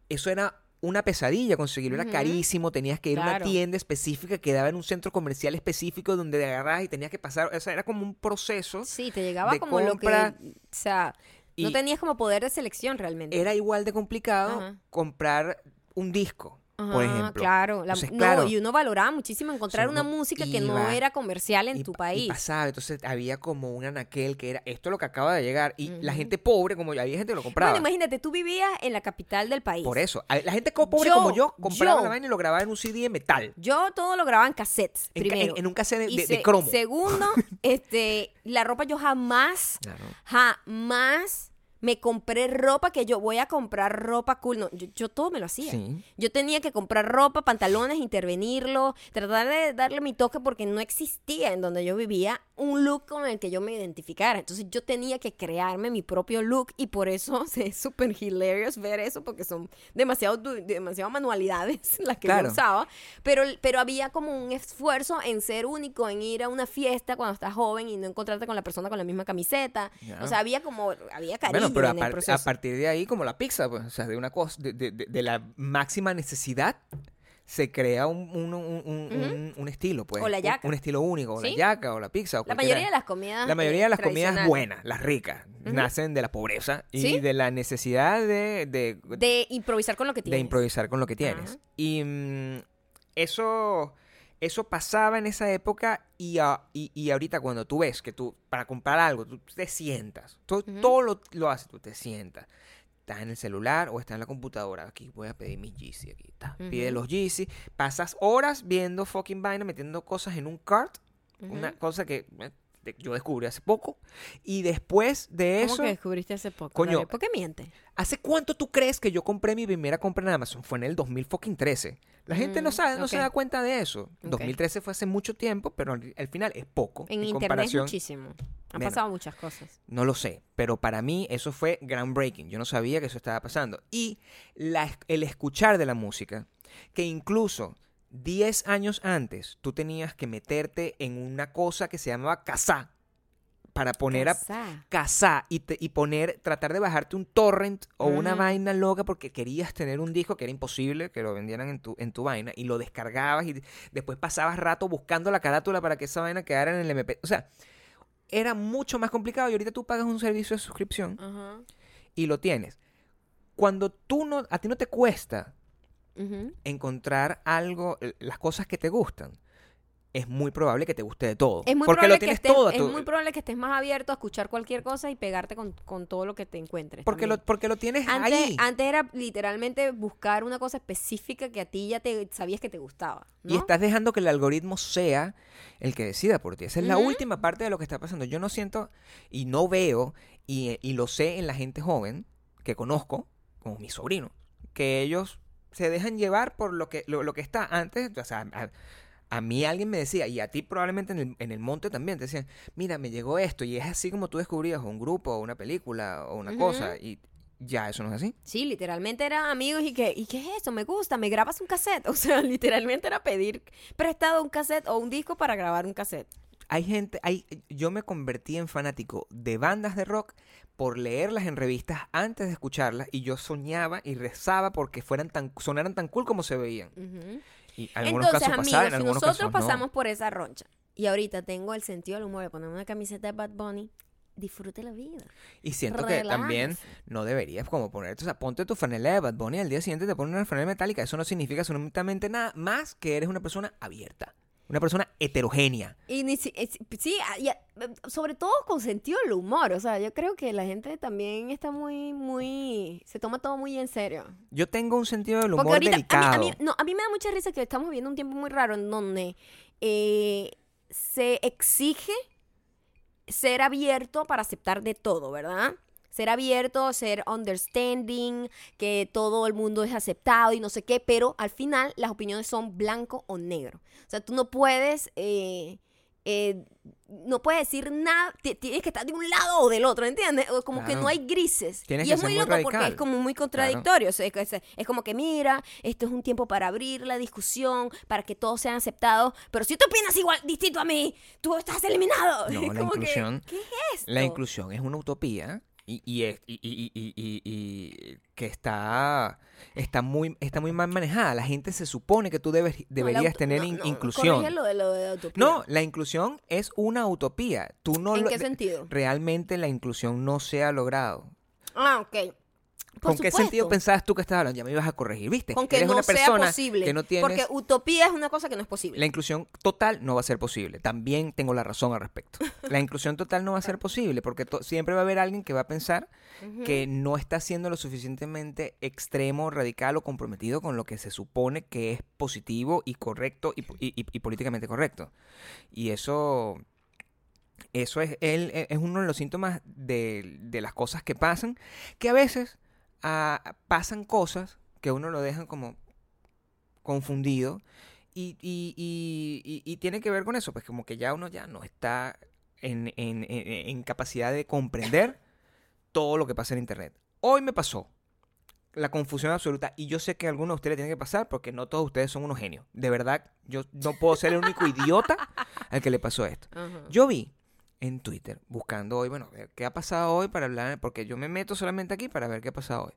eso era una pesadilla conseguirlo, era carísimo, tenías que ir a una tienda específica que daba en un centro comercial específico donde te agarrabas y tenías que pasar, o sea, era como un proceso, Sí, te llegaba de como lo que... O sea, no tenías como poder de selección realmente. era igual de complicado comprar un disco, por ejemplo. Claro, la- Entonces, no, claro, y uno valoraba muchísimo encontrar una música que no era comercial en y, tu pa- país. y pasaba, entonces había como un anaquel que era esto es lo que acaba de llegar y la gente pobre, como había gente que lo compraba. Bueno, imagínate, tú vivías en la capital del país. Por eso, la gente co- pobre Yo- como yo compraba yo- la vaina y lo grababa en un CD de metal. Yo todo lo grababa en cassettes, En, primero. en- en un cassette de, Y de- de se- cromo. Segundo, este, la ropa yo jamás, Claro. jamás me compré ropa que yo voy a comprar ropa cool. No, yo, yo todo me lo hacía. Sí. Yo tenía que comprar ropa, pantalones, intervenirlo, tratar de darle mi toque porque no existía en donde yo vivía un look con el que yo me identificara. Entonces yo tenía que crearme mi propio look y por eso es súper hilarious ver eso porque son demasiado, demasiado manualidades las que Claro. yo usaba. Pero, pero había como un esfuerzo en ser único, en ir a una fiesta cuando estás joven y no encontrarte con la persona con la misma camiseta. Ya. O sea, había como, había cariño Bueno, pero a, par- partir de ahí, como la pizza, pues, o sea, de una cosa, de, de- de- de la máxima necesidad, se crea un, un- un- un- estilo, pues. O la yaca. Un, estilo único, o Sí. la yaca, o la pizza, o la mayoría de las comidas La mayoría de las comidas buenas, las ricas, nacen de la pobreza y Sí. de la necesidad de, de, De improvisar con lo que de tienes. improvisar con lo que tienes. Y mm, eso, eso pasaba en esa época y, a- y, y ahorita cuando tú ves que tú, para comprar algo, tú te sientas, tú, todo lo, lo haces, tú te sientas. Estás en el celular o estás en la computadora. Aquí voy a pedir mis Yeezy. Aquí está. Pide los Yeezy. Pasas horas viendo fucking vaina, metiendo cosas en un cart. Una cosa que eh, de- yo descubrí hace poco. Y después de ¿Cómo eso, que descubriste hace poco? Coño. ¿Por qué miente? ¿hace cuánto tú crees que yo compré mi primera compra en Amazon? Fue en el 2013. La gente no Mm, sabe, no se da cuenta de eso. Ok. 2013 fue hace mucho tiempo, pero al, al final es poco. En, internet comparación. muchísimo. Han pasado muchas cosas. No lo sé, pero para mí eso fue groundbreaking. Yo no sabía que eso estaba pasando. Y la el escuchar de la música, que incluso 10 años antes tú tenías que meterte en una cosa que se llamaba casá para poner a Casá. y, y poner, tratar de bajarte un torrent o una vaina loca porque querías tener un disco que era imposible que lo vendieran en tu, en tu vaina y lo descargabas y después pasabas rato buscando la carátula para que esa vaina quedara en el MP. O sea, era mucho más complicado y ahorita tú pagas un servicio de suscripción y lo tienes. Cuando tú no, a ti no te cuesta Encontrar algo, eh, las cosas que te gustan, es muy probable que te guste de todo. Es muy, porque probable lo tienes que estés, todo. es tu- muy probable que estés más abierto a escuchar cualquier cosa y pegarte con, con todo lo que te encuentres. porque, lo, porque lo tienes antes, ahí. antes era literalmente buscar una cosa específica que a ti ya te sabías que te gustaba. ¿no? Y estás dejando que el algoritmo sea el que decida por ti. Esa es la última parte de lo que está pasando. Yo no siento y no veo, y, y lo sé en la gente joven que conozco, como mi sobrino, que ellos se dejan llevar por lo que, lo, lo que está antes. O sea, a, a mí alguien me decía, y a ti probablemente en el, en el monte también, te decían, mira, me llegó esto, y es así como tú descubrías un grupo, o una película, o una cosa, y ya eso no es así. Sí, literalmente eran amigos y que, ¿y qué es eso? Me gusta, me grabas un cassette. O sea, literalmente era pedir prestado un cassette o un disco para grabar un cassette. Hay gente, hay, yo me convertí en fanático de bandas de rock por leerlas en revistas antes de escucharlas y yo soñaba y rezaba porque fueran tan, sonaran tan cool como se veían. Y en algunos Entonces, casos amigos, pasaban, en si algunos nosotros casos pasamos no. por esa roncha y ahorita tengo el sentido del humor de poner una camiseta de Bad Bunny, disfrute la vida. Y siento que también no deberías como ponerte, o sea, ponte tu franela de Bad Bunny y al día siguiente te pones una franela metálica. Eso no significa absolutamente nada más que eres una persona abierta, una persona heterogénea. Y ni si- es- sí, ah, sobre todo con sentido del humor. O sea, yo creo que la gente también está muy, muy. Se toma todo muy en serio. Yo tengo un sentido del humor ahorita, a delicado. mí, a, mí, no, a mí me da mucha risa que estamos viviendo un tiempo muy raro en donde eh, se exige ser abierto para aceptar de todo, ¿verdad? Ser abierto, ser understanding, que todo el mundo es aceptado y no sé qué, pero al final las opiniones son blanco o negro. O sea, tú no puedes, eh, eh, no puedes decir nada, ti- tienes que estar de un lado o del otro, ¿entiendes? O como que no hay grises. Tienes y que es muy muy loco porque es como muy contradictorio. O sea, es, como que, mira, esto es un tiempo para abrir la discusión, para que todos sean aceptados, pero si tú opinas igual, distinto a mí, tú estás eliminado. No, la que, inclusión- ¿Qué es esto? La inclusión es una utopía y, y, y- y- y- y- y que está, está, muy, está muy mal manejada. La gente se supone que tú debes, No, deberías auto- tener no, in- no, inclusión. corrige lo de lo de la utopía. No, la inclusión es una utopía. Tú no ¿En lo- qué sentido? realmente la inclusión no se ha logrado. Ah, ok. Por ¿Con qué sentido pensabas tú que estabas hablando? Ya me ibas a corregir, ¿viste? Con que Eres no una sea posible. que no tienes Porque utopía es una cosa que no es posible. la inclusión total no va a ser posible. También tengo la razón al respecto. La inclusión total no va a ser posible porque siempre va a haber alguien que va a pensar que no está siendo lo suficientemente extremo, radical o comprometido con lo que se supone que es positivo y correcto y, y- y- y políticamente correcto. Y eso, eso es, el- es uno de los síntomas de, de las cosas que pasan, que a veces ah, pasan cosas que uno lo dejan como confundido y, y- y- y- y tiene que ver con eso, pues como que ya uno ya no está en, en- en- en capacidad de comprender todo lo que pasa en Internet. Hoy me pasó la confusión absoluta y yo sé que a algunos de ustedes le tiene que pasar porque no todos ustedes son unos genios. De verdad, yo no puedo ser el único idiota al que le pasó esto. Yo vi en Twitter buscando hoy, bueno, qué ha pasado hoy para hablar, porque yo me meto solamente aquí para ver qué ha pasado hoy.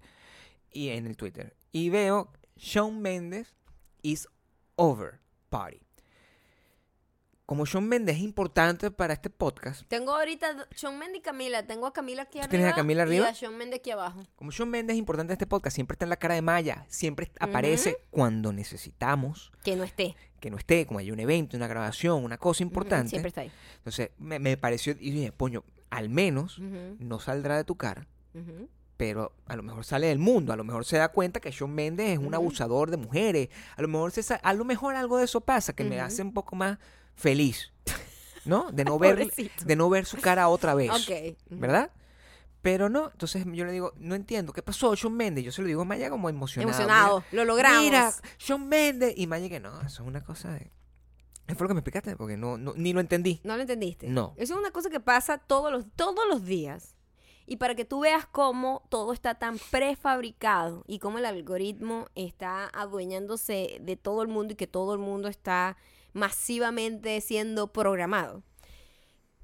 Y en el Twitter. Y veo Shawn Mendes is over party. Como Shawn Mendes es importante para este podcast, Tengo ahorita Shawn Mendes y Camila. Tengo a Camila aquí ¿Tú arriba. tienes a Camila arriba? Y a Shawn Mendes aquí abajo. como Shawn Mendes es importante en este podcast, siempre está en la cara de Maya, siempre aparece cuando necesitamos Que no esté. Que no esté, como hay un evento, una grabación, una cosa importante. Siempre está ahí. Entonces me, me pareció, y dije, poño, al menos no saldrá de tu cara. pero a lo mejor sale del mundo, a lo mejor se da cuenta que Shawn Mendes es un abusador de mujeres, a lo mejor se a lo mejor algo de eso pasa que me hace un poco más feliz. ¿no? De no ver, de no ver su cara otra vez. Ok. ¿Verdad? Pero no, entonces yo le digo, no entiendo, ¿qué pasó, Shawn Mendes? Yo se lo digo a Maya como emocionado. Emocionado. Lo logramos. Mira, Shawn Mendes. Y Maya que no, eso es una cosa de... ¿Qué fue lo que me explicaste? Porque no, no ni lo entendí. ¿No lo entendiste? No. Eso es una cosa que pasa todos los, todos los días. Y para que tú veas cómo todo está tan prefabricado y cómo el algoritmo está adueñándose de todo el mundo y que todo el mundo está masivamente siendo programado.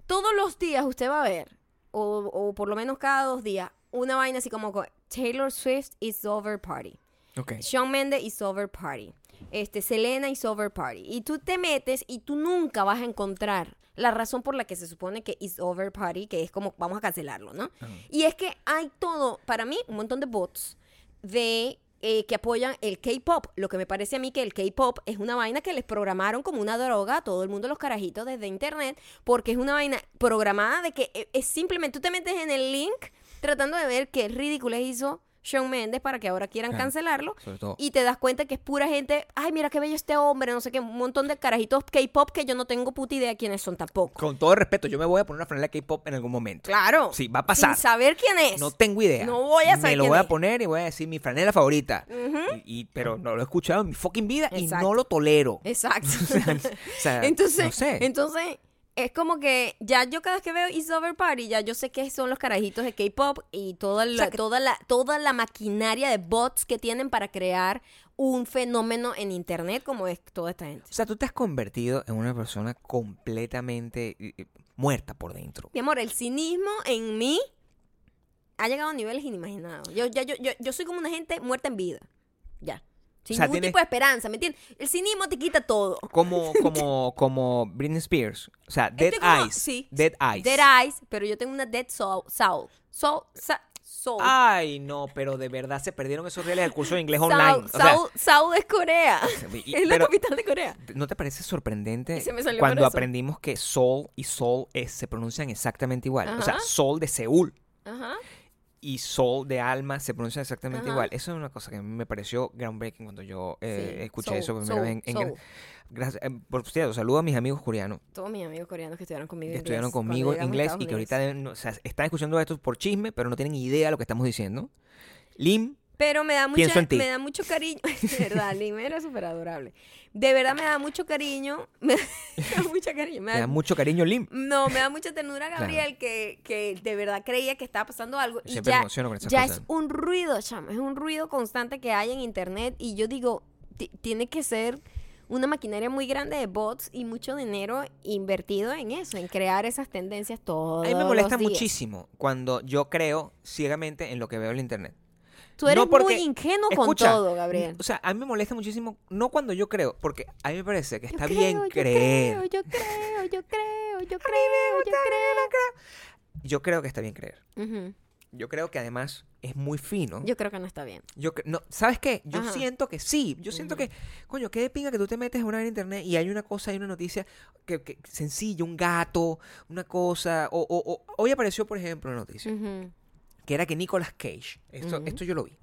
Todos los días usted va a ver, o, o por lo menos cada dos días, una vaina así como co- Taylor Swift is over party. Ok. Shawn Mendes is over party. Este, Selena is over party. Y tú te metes y tú nunca vas a encontrar la razón por la que se supone que is over party, que es como vamos a cancelarlo, ¿no? Y es que hay todo, para mí, un montón de bots de eh, que apoyan el K-pop. Lo que me parece a mí que el K-pop es una vaina que les programaron como una droga a todo el mundo, los carajitos, desde internet, porque es una vaina programada de que eh, es simplemente tú te metes en el link tratando de ver qué ridículo hizo Shawn Mendes para que ahora quieran Claro. cancelarlo. Y te das cuenta que es pura gente, ay, mira qué bello este hombre, no sé qué, un montón de carajitos K-pop que yo no tengo puta idea quiénes son tampoco. Con todo el respeto, yo me voy a poner una franela K-pop en algún momento. Claro. Sí, va a pasar. Sin saber quién es. No tengo idea. No voy a saber Me lo quién voy a poner y voy a decir mi franela favorita. Y, y- pero no lo he escuchado en mi fucking vida y no lo tolero. Exacto. O sea, entonces, no sé. entonces, es como que ya yo cada vez que veo It's Over Party, ya yo sé que son los carajitos de K-pop y toda la, sea que- toda, la, toda la maquinaria de bots que tienen para crear un fenómeno en internet como es toda esta gente. O sea, tú te has convertido en una persona completamente eh, eh, muerta por dentro. Mi amor, el cinismo en mí ha llegado a niveles inimaginados. Yo, ya, yo, yo, yo soy como una gente muerta en vida. Ya. Sin sea, ningún tipo de esperanza, ¿me entiendes? El cinismo te quita todo. Como, como, como Britney Spears. O sea, Dead como- Eyes. sí. Dead Eyes. Dead Eyes, pero yo tengo una Dead Soul. Soul. Soul. soul. Ay, no, pero de verdad se perdieron esos reales del curso de inglés Soul- online. O sea, Soul, Soul es Corea. y- es la pero- capital de Corea. ¿No te parece sorprendente cuando aprendimos que Seoul y Seoul es- se pronuncian exactamente igual? O sea, Ajá. Seoul de Seúl Ajá. Y Seoul de Alma se pronuncian exactamente Ajá. igual. Eso es una cosa que a mí me pareció groundbreaking cuando yo eh, Sí. escuché Soul, eso por primera Soul, vez en, en Soul. gra- gracias, eh, por cierto, saludo a mis amigos coreanos Todos mis amigos coreanos que estudiaron conmigo que inglés estudiaron conmigo inglés y que ahorita deben- o sea, están escuchando esto por chisme, pero no tienen idea de lo que estamos diciendo. Lim, Pero me da mucha, en ti. me da mucho cariño. De verdad, Lim era súper adorable. De verdad me da mucho cariño. Me da mucho cariño. Me da, da mucho cariño, Lim. no, me da mucha ternura Claro. Gabriel que, que de verdad creía que estaba pasando algo. Y Siempre me ya, emociono con esas ya cosas. es un ruido, chama. Es un ruido constante que hay en internet. Y yo digo, ti- tiene que ser una maquinaria muy grande de bots y mucho dinero invertido en eso, en crear esas tendencias todos A mí me molesta muchísimo cuando yo creo ciegamente en lo que veo en el internet. Tú eres No porque- muy ingenuo Escucha, con todo, Gabriel. O sea, a mí me molesta muchísimo, no cuando yo creo, porque a mí me parece que Yo está creo, bien yo creer. Creo, yo creo, yo creo, yo creo, yo creo. Yo creo que está bien creer. Ujú. Yo creo que además es muy fino. Yo creo que no está bien. Yo no, ¿Sabes qué? Yo Ajá. siento que sí. Yo siento que, coño, qué de pinga que tú te metes a una en internet y hay una cosa, hay una noticia que, que sencilla, un gato, una cosa. O, o- o- hoy apareció, por ejemplo, una noticia Ujú, que era que Nicolas Cage, esto, esto yo lo vi.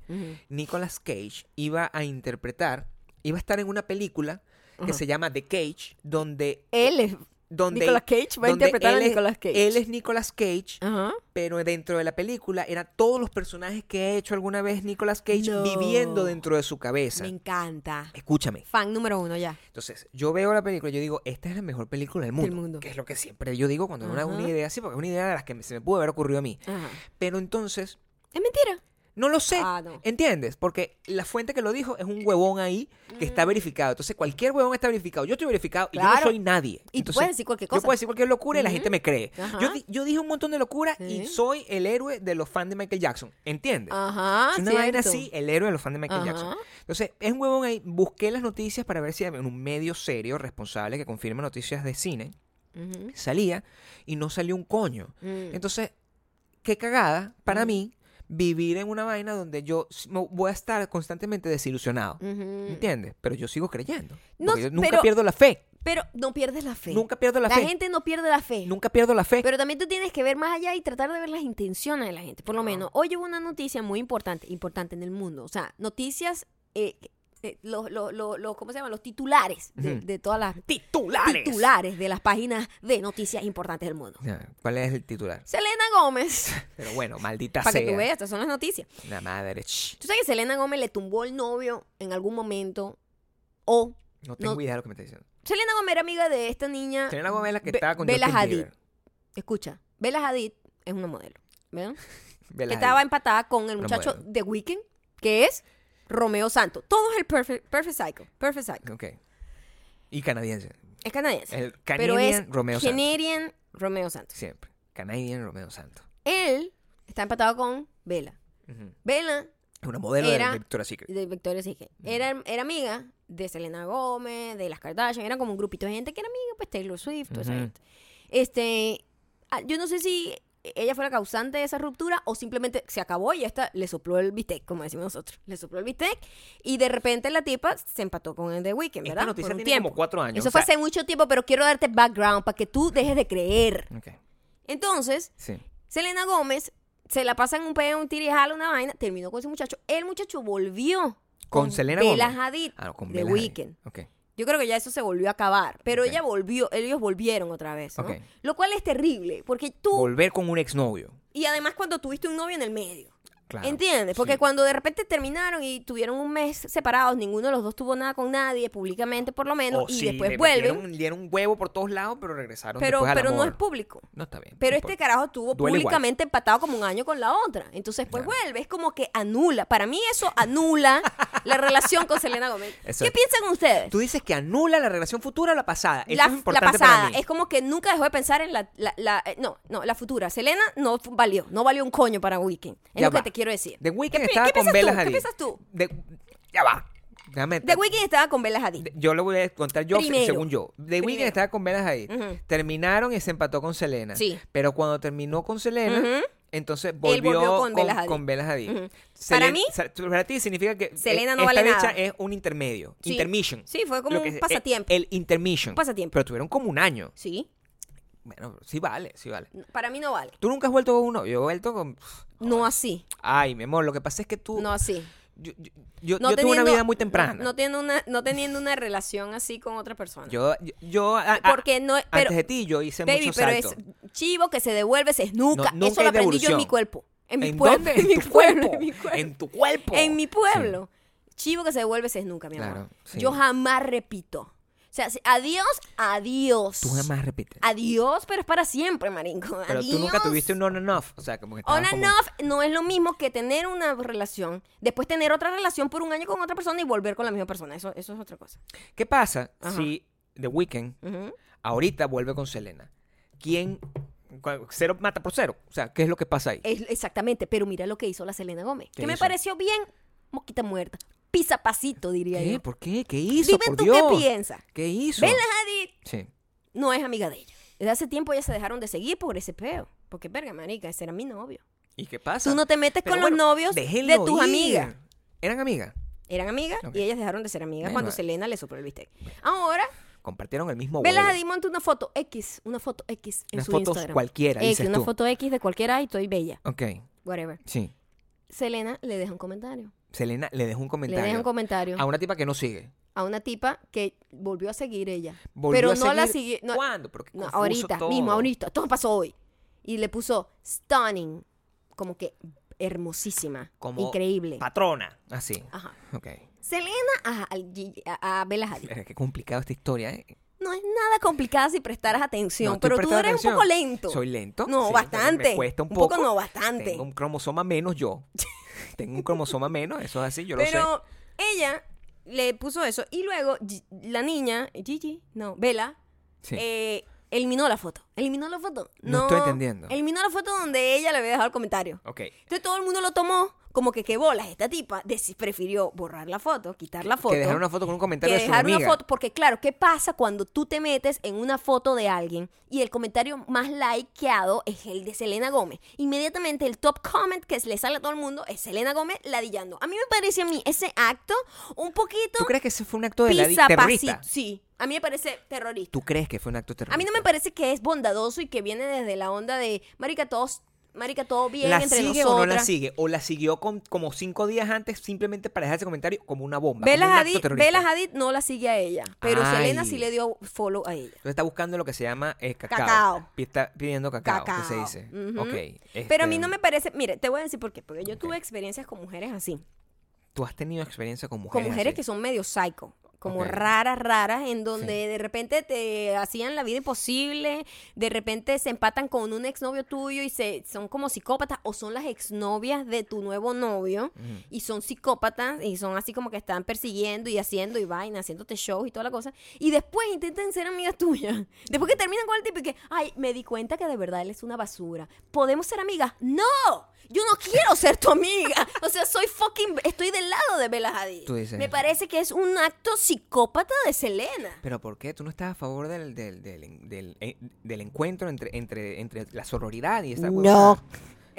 Nicolas Cage iba a interpretar, iba a estar en una película que se llama The Cage, donde, Él es donde Nicolas Cage, va a interpretar a Nicolas Cage. Él es Nicolas Cage, Ajá. pero dentro de la película eran todos los personajes que ha hecho alguna vez Nicolas Cage No. viviendo dentro de su cabeza. Me encanta. Escúchame. Fan número uno ya. Entonces, yo veo la película y yo digo, esta es la mejor película del mundo. mundo. Que es lo que siempre yo digo cuando una, una Ajá. idea así, porque es una idea de las que se me pudo haber ocurrido a mí. Ajá. Pero entonces, Es mentira. No lo sé. Ah, no. ¿Entiendes? Porque la fuente que lo dijo es un huevón ahí que está verificado. Entonces, cualquier huevón está verificado. Yo estoy verificado y yo no Mm. Soy nadie. Y tú puedes decir cualquier Yo cosa. puedo decir cualquier locura y la gente me cree. Yo, yo dije un montón de locura y Sí. soy el héroe de los fans de Michael Jackson. ¿Entiendes? Ajá. Es una vaina así, el héroe de los fans de Michael Ajá. Jackson. Entonces, es un huevón ahí. Busqué las noticias para ver si en un medio serio, responsable, que confirme noticias de cine, salía y no salió un coño. Mm. Entonces, qué cagada para Ujú. mí vivir en una vaina donde yo voy a estar constantemente desilusionado. Ujú. ¿Entiendes? Pero yo sigo creyendo. No, yo nunca pero- pierdo la fe. Pero no pierdes la fe. Nunca pierdo la, la fe. gente no pierde la fe. Nunca pierdo la fe. Pero también tú tienes que ver más allá y tratar de ver las intenciones de la gente. Por lo menos, hoy hubo una noticia muy importante, importante en el mundo. O sea, noticias eh, eh, los, los, los, los- ¿cómo se llaman? Los titulares de, todas las Titulares. titulares de las páginas de noticias importantes del mundo. Ya, ¿Cuál es el titular? Selena Gómez, Pero bueno, maldita para que tú veas, estas son las noticias. La madre. shh. ¿Tú sabes que Selena Gómez le tumbó el novio en algún momento? O No tengo No. idea de lo que me está diciendo. Selena Gómez era amiga de esta niña. Selena Gómez es la que Be- estaba con Bella Justin Hadid. Bieber. Escucha, Bella Hadid es una modelo, ¿verdad? Que estaba empatada con el Una muchacho modelo. de Weekend, que es Romeo Santos. Todo es el Perfect, perfect Psycho. Perfect Psycho. Ok. Y canadiense. Es canadiense. El pero es Canadian Romeo. Canadian Romeo Santos. Siempre. Canadian Romeo Santos. Él está empatado con. Bella Es una modelo Era- de Victoria's Secret. de Victoria's Secret. Era, era amiga de Selena Gómez, de las Kardashian. Era como un grupito de gente que era amiga, pues Taylor Swift, toda esa gente. Este, ah, yo no sé si ella fue la causante de esa ruptura o simplemente se acabó y esta le sopló el bistec, como decimos nosotros. Le sopló el bistec y de repente la tipa se empató con el de Weekend, ¿verdad? Esta noticia Por un tiene tiempo. como cuatro años. Eso o fue hace mucho tiempo, pero quiero darte background para que tú dejes de creer. Entonces, Sí. Selena Gómez se la pasa en un peo, un tirijalo, una vaina, terminó con ese muchacho. El muchacho volvió Con Selena Bella Gómez. Hadid Ah, no, con Bella Hadid. Weekend. Yo creo que ya eso se volvió a acabar, pero ella volvió, ellos volvieron otra vez. Lo cual es terrible, porque tú Volver con un exnovio. y además cuando tuviste un novio en el medio. Claro. ¿Entiendes? Porque Sí. cuando de repente terminaron y tuvieron un mes separados, ninguno de los dos tuvo nada con nadie, públicamente por lo menos, O y sí, después le vuelven, dieron un huevo por todos lados, pero regresaron pero, después al pero no es público. No está bien. Pero no este carajo estuvo igual. públicamente empatado como un año con la otra. Entonces, pues Claro. vuelve. Es como que anula. Para mí eso anula la relación con Selena Gómez. Eso ¿Qué piensan ustedes? Tú dices que anula la relación futura o la pasada. Eso la, es la importante pasada. para mí. Es como que nunca dejó de pensar en la... la- la- eh, no, no, la futura. Selena no valió. No valió un coño para Weekend. Es Ya lo que te quiero decir. The Weeknd ¿Qué pi- estaba qué con Bella tú? ¿Qué Hadid. piensas tú? De- ya va. Déjame. The Weeknd estaba con Bella Hadid. de- Yo lo voy a contar yo Primero. según yo. The Weeknd estaba con Bella Hadid. Terminaron y se empató con Selena. Sí. Pero cuando terminó con Selena, entonces volvió, volvió con con, Hadid. con Bella Hadid. Para mí- para ti significa que Selena eh, no esta vale nada. es un intermedio. Sí. Intermission. Sí, fue como un es- pasatiempo. El, el intermission. Un pasatiempo. Pero tuvieron como un año. Sí. Bueno, sí vale, sí vale. Para mí no vale. ¿Tú nunca has vuelto con uno? Yo he vuelto con... No así. Ay, mi amor, lo que pasa es que tú... No así. Yo, yo, yo- No yo tuve una vida muy temprana. No, no teniendo una, no teniendo una relación así con otra persona. yo, yo, yo- a- a- Porque no, pero, antes de ti yo hice baby, muchos pero saltos. es chivo que se devuelve, se esnuca. No, nunca Eso lo aprendí yo en mi cuerpo. En mi ¿En pueblo. dónde? En mi pueblo. cuerpo. En mi cuerpo. En tu cuerpo. En mi pueblo. Chivo que se devuelve, se esnuca, mi amor. Claro, sí. Yo jamás repito. O sea, si- adiós, adiós. Tú jamás repites. Adiós, pero es para siempre, marinco. Pero adiós. tú nunca tuviste un on and off. O sea, como que On estabas and como- off no es lo mismo que tener una relación, después tener otra relación por un año con otra persona y volver con la misma persona. Eso, eso es otra cosa. ¿Qué pasa Ajá. si The Weeknd Ujú. ahorita vuelve con Selena? ¿Quién? Cero mata por cero. O sea, ¿qué es lo que pasa ahí? Es- exactamente, pero mira lo que hizo la Selena Gómez. ¿Qué Que me hizo? pareció bien, mosquita muerta. Pisa pasito, diría ¿Qué? yo. ¿Por qué? ¿Qué hizo? Dime por tú Dios. qué piensas. ¿Qué hizo? Bella Hadid Sí. no es amiga de ella. Desde hace tiempo ya se dejaron de seguir por ese peo. Porque, verga, marica, ese era mi novio. ¿Y qué pasa? Tú no te metes Pero con bueno, los novios de tus ir. amigas. ¿Eran amigas? Eran amigas y ellas dejaron de ser amigas Bueno. cuando Selena le sopló el bistec. Ahora, Compartieron el mismo huevo. Hadid monta una foto X, una foto X en Unas su fotos Instagram. cualquiera, X, dices una tú. foto X de cualquiera y estoy bella. Ok, Whatever. sí. Selena le deja un comentario. Selena le dejó un Le comentario deja un comentario a una tipa que no sigue. a una tipa que volvió a seguir ella. Volvió pero a no la seguir- siguió. No, ¿Cuándo? Pero no, ahorita, todo. mismo, ahorita. Todo pasó hoy. Y le puso stunning. Como que hermosísima. Como increíble. Patrona. Así. Ajá. Ok. Selena a, a, Bella Hadid. Qué complicado esta historia, ¿eh? No es nada complicada si prestaras atención, No, pero tú eres un poco lento. ¿Soy lento? No, Sí, bastante. Me cuesta un Un poco. poco no, bastante. Tengo un cromosoma menos yo. Tengo un cromosoma menos, eso es así, yo lo sé. Pero ella le puso eso. Y luego la niña, Gigi, no, Sí. eh, eliminó la foto. Eliminó la foto. No estoy entendiendo. Eliminó la foto donde ella le había dejado el comentario. ok. Entonces todo el mundo lo tomó como que qué bolas. Esta tipa prefirió borrar la foto, quitar la foto. Que dejar una foto con un comentario que de su dejar una amiga. foto, porque claro, ¿qué pasa cuando tú te metes en una foto de alguien y el comentario más likeado es el de Selena Gómez? Inmediatamente el top comment que le sale a todo el mundo es Selena Gómez ladillando. A mí me parece a mí ese acto un poquito ¿Tú crees que ese fue un acto de la terrorista? Sí, a mí me parece terrorista. ¿Tú crees que fue un acto terrorista? A mí no me parece que es bondadoso y que viene desde la onda de, marica, todos marica, todo bien ¿La entre sigue nosotras. o no la sigue? ¿O la siguió con, como cinco días antes simplemente para dejar ese comentario como una bomba? Bella Hadid? Bella Hadid no la sigue a ella, pero Ay. Selena sí le dio follow a ella. Entonces está buscando lo que se llama eh, cacao. Cacao. Está pidiendo cacao, Cacao. que se dice. Ujú. Ok. Pero a este, mí no me parece, mire, te voy a decir por qué, porque yo tuve experiencias con mujeres así, Tú has tenido experiencia con con mujeres mujeres así? que son medio psycho. Como raras, raras, en donde Sí. de repente te hacían la vida imposible, de repente se empatan con un exnovio tuyo y se son como psicópatas, o son las exnovias de tu nuevo novio, y son psicópatas, y son así como que están persiguiendo y haciendo y vaina, haciéndote shows y toda la cosa, y después intentan ser amigas tuyas. Después que terminan con el tipo y que, ay, me di cuenta que de verdad él es una basura. ¿Podemos ser amigas? ¡No! Yo no quiero ser tu amiga. O sea, soy fucking. Estoy del lado de Bella Hadid. Tú dices Me eso. parece que es un acto psicópata de Selena. ¿Pero por qué? ¿Tú no estás a favor del, del, del, del, eh, del encuentro entre, entre, entre la sororidad y esta No.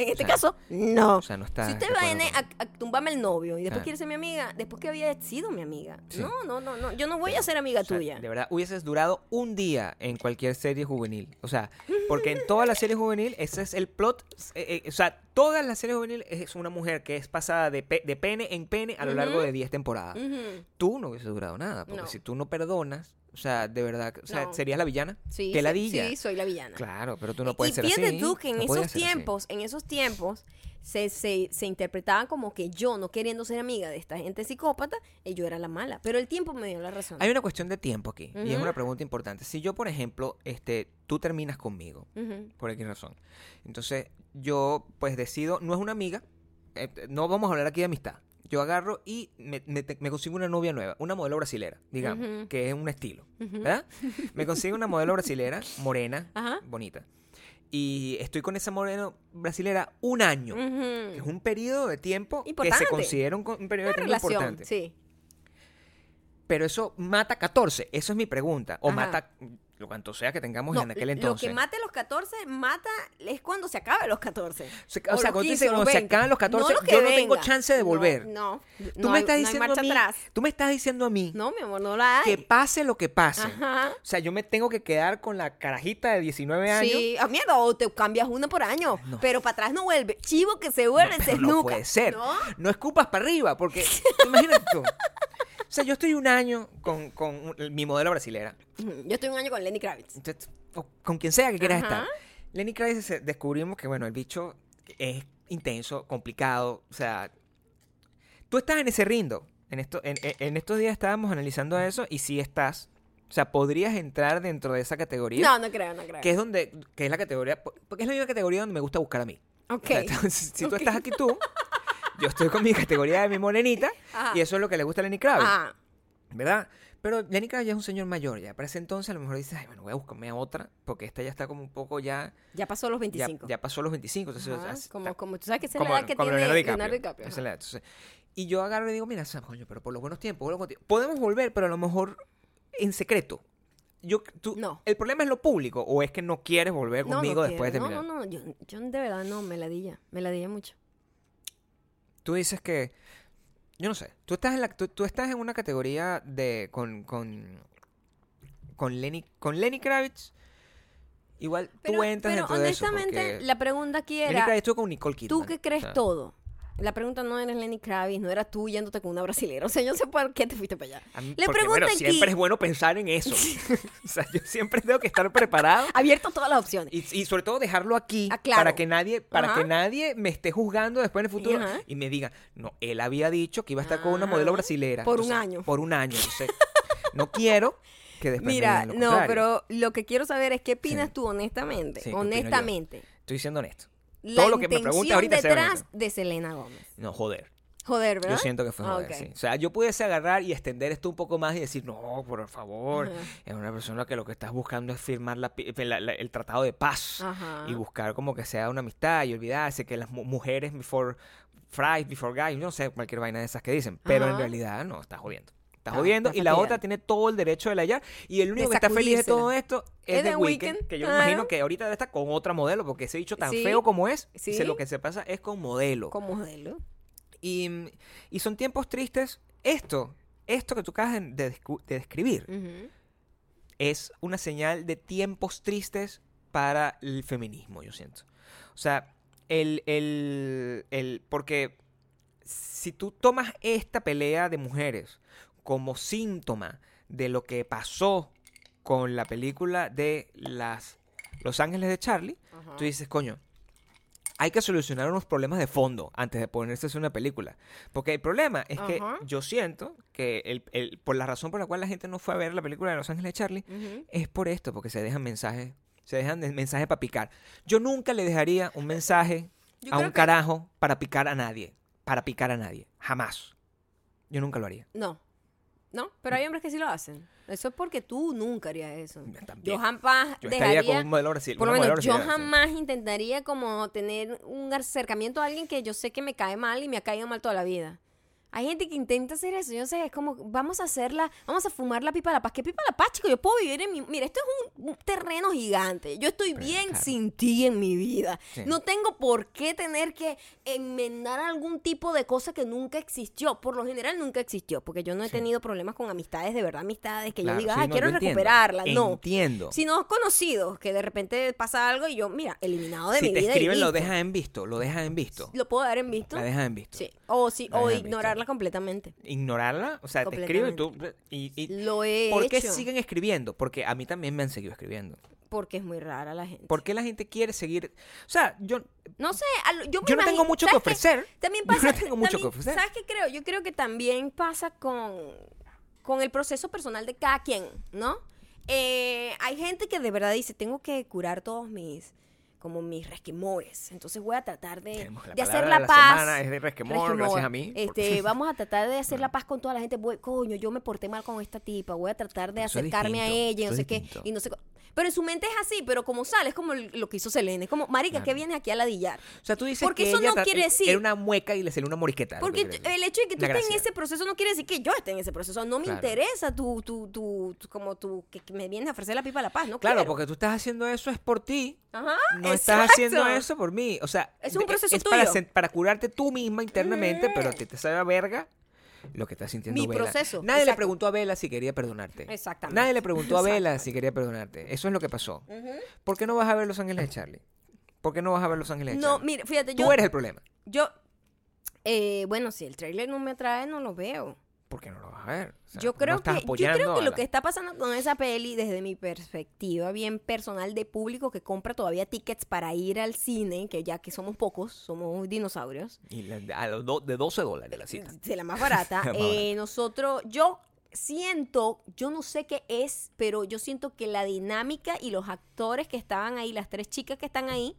En este O sea, caso, no. O sea, no está... si usted con- a, a tumbarme el novio y después quiere ser mi amiga, después que había sido mi amiga. Sí. No, no, no, no. Yo no voy a ser amiga O sea, tuya. De verdad, hubieses durado un día en cualquier serie juvenil. O sea, porque en toda la serie juvenil, ese es el plot. eh, eh, o sea, todas las series juvenil es una mujer que es pasada de, pe- de pene en pene a lo largo de 10 temporadas. Tú no hubieses durado nada. Porque No. si tú no perdonas, o sea, de verdad, o sea, No. serías la villana. Sí, Que sí, ladilla. sí, soy la villana. Claro, pero tú no puedes y ser fíjate así. tú que en no esos tiempos, en esos tiempos, se, se, se interpretaba como que yo, no queriendo ser amiga de esta gente psicópata, y yo era la mala. Pero el tiempo me dio la razón. Hay una cuestión de tiempo aquí. Y es una pregunta importante. Si yo, por ejemplo, este, tú terminas conmigo, Ujú. por X razón. Entonces, yo pues decido, no es una amiga, eh, no vamos a hablar aquí de amistad. Yo agarro y me, me te- me consigo una novia nueva, una modelo brasilera, digamos, que es un estilo. ¿verdad? Me consigo una modelo brasilera, morena, Ajá. bonita. Y estoy con esa modelo brasilera un año. Que Es un periodo de tiempo que se considera un, un periodo de tiempo relación, importante. sí. Pero eso mata 14, eso es mi pregunta. O Ajá. mata lo cuanto sea que tengamos No, en aquel Lo entonces. que mate los 14, mata es cuando se acaben los 14. Se- O o sea, cuando tú 15, dices, los cuando se 20. acaban los 14, los que yo no tengo chance de volver. No, Tú no me hay- estás diciendo a mí, atrás. tú me estás diciendo a mí No, mi amor, no la hay. que pase lo que pase. Ajá. O sea, yo me tengo que quedar con la carajita de 19 años. Sí, a mierda, o te cambias una por año, No. pero para atrás no vuelve. Chivo que se vuelve, se no puede ser. ¿No? No escupas para arriba, porque imagínate tú. O sea, yo estoy un año con, con mi modelo brasilera. Yo estoy un año con Lenny Kravitz. Entonces, o con quien sea que quieras Ajá. estar. Lenny Kravitz se- descubrimos que, bueno, el bicho es intenso, complicado. O sea, tú estás en ese rindo. En, esto, en, en- estos días estábamos analizando eso y sí estás. O sea, podrías entrar dentro de esa categoría. No, no creo, no creo. Que es donde, que es la categoría, porque es la única categoría donde me gusta buscar a mí. Ok. O sea, entonces, si tú estás aquí tú, yo estoy con mi categoría de mi morenita Ajá. y eso es lo que le gusta a Lenny Kravitz, ¿verdad? Pero Lenny Kravitz ya es un señor mayor, ya para ese entonces a lo mejor dices, ay, bueno, voy a buscarme a otra, porque esta ya está como un poco ya, ya pasó los ya, 25. ya pasó los 25, entonces Ajá, ya como, está- como tú sabes que esa es la edad que como tiene Leonardo Leonardo DiCaprio. DiCaprio. Esa es ajá. la edad, entonces, y yo agarro y digo, mira, Sam, coño, pero por los buenos tiempos, vuelvo contigo. podemos volver, pero a lo mejor en secreto. Yo, tú, No. ¿El problema es lo público o es que no quieres volver No, conmigo no después de terminar? No, no, no, yo, yo de verdad no, me ladilla, me ladilla mucho. Tú dices que yo no sé tú estás en la tú, tú estás en una categoría de con con con Lenny con Lenny Kravitz igual tú Pero, entras pero dentro de eso honestamente, la pregunta aquí Lenny era, Kravitz estuvo con Nicole Kidman ¿tú qué crees o sea, todo? La pregunta no eres Lenny Kravitz, no era tú yéndote con una brasilera. O sea, yo no sé por qué te fuiste para allá. mí- Le porque, bueno, aquí- siempre es bueno pensar en eso o sea yo siempre tengo que estar preparado Abierto a todas las opciones. y, y sobre todo dejarlo aquí Ah, claro. para que nadie para Ajá. que nadie me esté juzgando después en el futuro Ajá. y me diga no él había dicho que iba a estar con una modelo brasilera Por un año. por un año entonces no quiero que después me Mira, digan lo no, contrario. pero lo que quiero saber es qué opinas Sí. tú honestamente. Honestamente. Estoy siendo honesto. La Todo lo que me intención ahorita detrás de Selena Gómez. No, joder. Joder, ¿verdad? Yo siento que fue joder, sí. O sea, yo pudiese agarrar y extender esto un poco más y decir, no, por favor, Ajá. es una persona que lo que estás buscando es firmar la la- la- el tratado de paz Ajá. y buscar como que sea una amistad y olvidarse que las mu- mujeres before fries, before guys, yo no sé, cualquier vaina de esas que dicen, pero en realidad no, está jodiendo. Está jodiendo está y la otra tiene todo el derecho de la hallar y el único que está feliz de todo esto es, The Weeknd, Weeknd. que yo me imagino que ahorita debe estar con otra modelo porque ese dicho tan Sí. feo como es, Sí. se- lo que se pasa es con modelo. Como modelo. Y, y son tiempos tristes. Esto, esto que tú acabas de, describir, es una señal de tiempos tristes para el feminismo, yo siento. O sea, el, el, el- porque si tú tomas esta pelea de mujeres como síntoma de lo que pasó con la película de las Los Ángeles de Charlie, tú dices, coño, hay que solucionar unos problemas de fondo antes de ponerse a hacer una película. Porque el problema es que Ajá. yo siento que el, el- por la razón por la cual la gente no fue a ver la película de Los Ángeles de Charlie es por esto, porque se dejan mensajes, se dejan de- mensajes para picar. Yo nunca le dejaría un mensaje Yo a un que- carajo para picar a nadie, para picar a nadie, jamás. Yo nunca lo haría. No. No, pero hay hombres que sí lo hacen. Eso es porque tú nunca harías eso. También. Yo jamás Yo estaría dejaría... con un modelo brasileño. Por lo menos yo jamás intentaría como tener un acercamiento a alguien que yo sé que me cae mal y me ha caído mal toda la vida. Hay gente que intenta hacer eso, yo sé, es como, vamos a hacerla, vamos a fumar la pipa de la paz. ¿Qué pipa de la paz, chico? Yo puedo vivir en mi... Mira, esto es un, un terreno gigante. Yo estoy Pero, bien claro. sin ti en mi vida. Sí. No tengo por qué tener que enmendar algún tipo de cosa que nunca existió. Por lo general nunca existió, porque yo no he Sí. tenido problemas con amistades, de verdad, amistades, que Claro, yo diga, no, quiero yo entiendo. recuperarla. No. Entiendo. Sino conocidos, que de repente pasa algo y yo, mira, eliminado de si mi te vida. escriben, lo dejas en visto, lo dejas en visto. ¿Lo puedo dar en visto? La dejas en visto. Sí. O, La o en ignorarla completamente. Ignorarla, o sea, te escriben tú. Y, y- Lo he ¿Por qué hecho. siguen escribiendo? Porque a mí también me han seguido escribiendo. Porque es muy rara la gente. ¿Por qué la gente quiere seguir? O sea, yo, No sé, lo- yo, me yo no tengo imagino- mucho que ¿sabes qué? ofrecer. También Yo pasa. no tengo mucho que también- ofrecer. ¿Sabes qué creo? Yo creo que también pasa con, con el proceso personal de cada quien, ¿no? Eh, hay gente que de verdad dice, tengo que curar todos mis como mis resquemores. Entonces voy a tratar de, Tenemos la de hacer la paz. semana es de resquemor, gracias a mí. Este, vamos a tratar de hacer la paz con toda la gente. Voy- coño, yo me porté mal con esta tipa. Voy a tratar de Eso acercarme a ella y no sé qué. Y no sé Pero en su mente es así, pero como sale, es como lo que hizo Selene. Es como, marica, Claro. ¿qué vienes aquí a ladillar? O sea, tú dices Porque que eso ella no quiere decir- Era una mueca y le salió una que Porque el hecho de que tú estés en ese proceso no quiere decir que yo esté en ese proceso. No me Claro. interesa tu, tu, tu, tu- como tu, que, que me vienes a ofrecer la pipa de la paz. No Claro, quiero. porque tú estás haciendo eso es por ti. Ajá, No estás exacto. haciendo eso por mí. O sea, Es un proceso es para, tuyo. sen- para curarte tú misma internamente, Mm. pero a ti te sabe a verga lo que está sintiendo Mi Vela. proceso, Nadie le preguntó a Vela si quería perdonarte. Exactamente. Nadie le preguntó a Vela si quería perdonarte. Eso es lo que pasó. Ujú. ¿Por qué no vas a ver Los Ángeles de Charlie? ¿Por qué no vas a ver Los Ángeles de No, Charlie? mira, fíjate, Tú yo... eres el problema. yo eh, bueno, si el trailer no me atrae, no lo veo. ¿Por qué no lo vas a ver? O sea, yo no creo que, yo creo que lo que está pasando con esa peli, desde mi perspectiva bien personal de público que compra todavía tickets para ir al cine, que ya que somos pocos, somos dinosaurios, Y la- a los do- de 12 dólares la cita. de la más barata. La más eh, nosotros, yo siento, yo no sé qué es, pero yo siento que la dinámica y los actores que estaban ahí, las tres chicas que están ahí,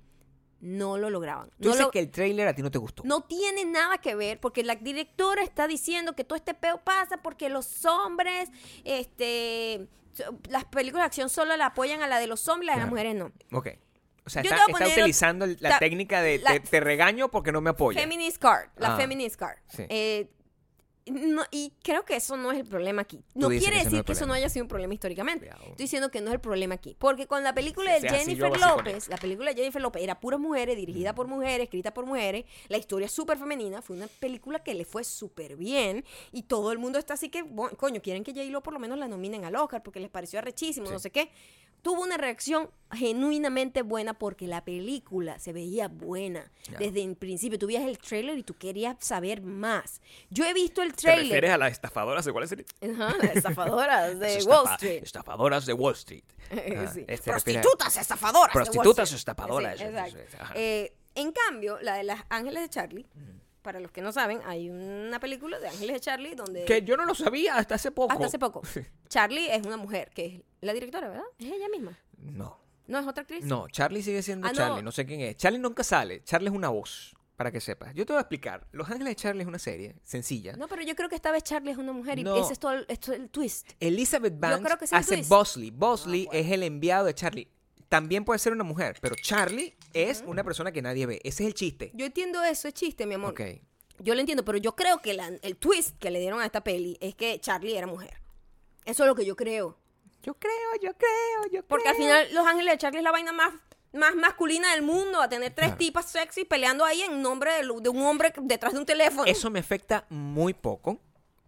no lo lograban. Tú No, dices lo- que el trailer a ti no te gustó. no tiene nada que ver, porque la directora está diciendo que todo este peo pasa porque los hombres, este, las películas de acción solo la apoyan a la de los hombres, de las mujeres no. Ok. O sea, está, a utilizando la técnica de la- te, te regaño porque no me apoya. Feminist card, la Ah, feminist card. sí. Eh, no- y creo que eso no es el problema aquí. No quiere no decir que eso no haya sido un problema históricamente. Cuidado. Estoy diciendo que no es el problema aquí. Porque con la película de Jennifer así López, la película de Jennifer López era puras mujeres, dirigida por mujeres, escrita por mujeres, la historia es súper femenina, fue una película que le fue súper bien y todo el mundo está así que, bueno, coño, quieren que J-Lo por lo menos la nominen al Oscar porque les pareció arrechísimo, Sí. no sé qué. Tuvo una reacción genuinamente buena porque la película se veía buena. Desde el principio, tú veías el trailer y tú querías saber más. Yo he visto el ¿Te trailer. refieres a las estafadoras de Wall Street? Ajá, las estafadoras de Wall Street. Estafadoras de Wall Street. Ah, Sí. este Prostitutas estafadoras. de Wall Prostitutas Street. estafadoras, Sí, exacto. Eh, en cambio, la de las Ángeles de Charlie, para los que no saben, hay una película de Ángeles de Charlie donde Que yo no lo sabía hasta hace poco. hasta hace poco Charlie es una mujer que es la directora, ¿verdad? Es ella misma. No. No es otra actriz. No, Charlie sigue siendo Ah, no. Charlie, no. sé quién es. Charlie nunca sale, Charlie es una voz, para que sepas. Yo te voy a explicar. Los Ángeles de Charlie es una serie sencilla. No, pero yo creo que esta vez Charlie es una mujer y No. ese es todo el, twist. Elizabeth Banks creo que es hace. Bosley. Bosley Ah, bueno. es el enviado de Charlie. También puede ser una mujer, pero Charlie es una persona que nadie ve. Ese es el chiste. Yo entiendo eso, es chiste, mi amor. Ok. Yo lo entiendo, pero yo creo que la- el twist que le dieron a esta peli es que Charlie era mujer. Eso es lo que yo creo. Yo creo, yo creo, yo Porque al creo. final Los Ángeles de Charlie es la vaina más, más masculina del mundo, a tener tres Claro. tipas sexy peleando ahí en nombre de, un hombre detrás de un teléfono. Eso me afecta muy poco.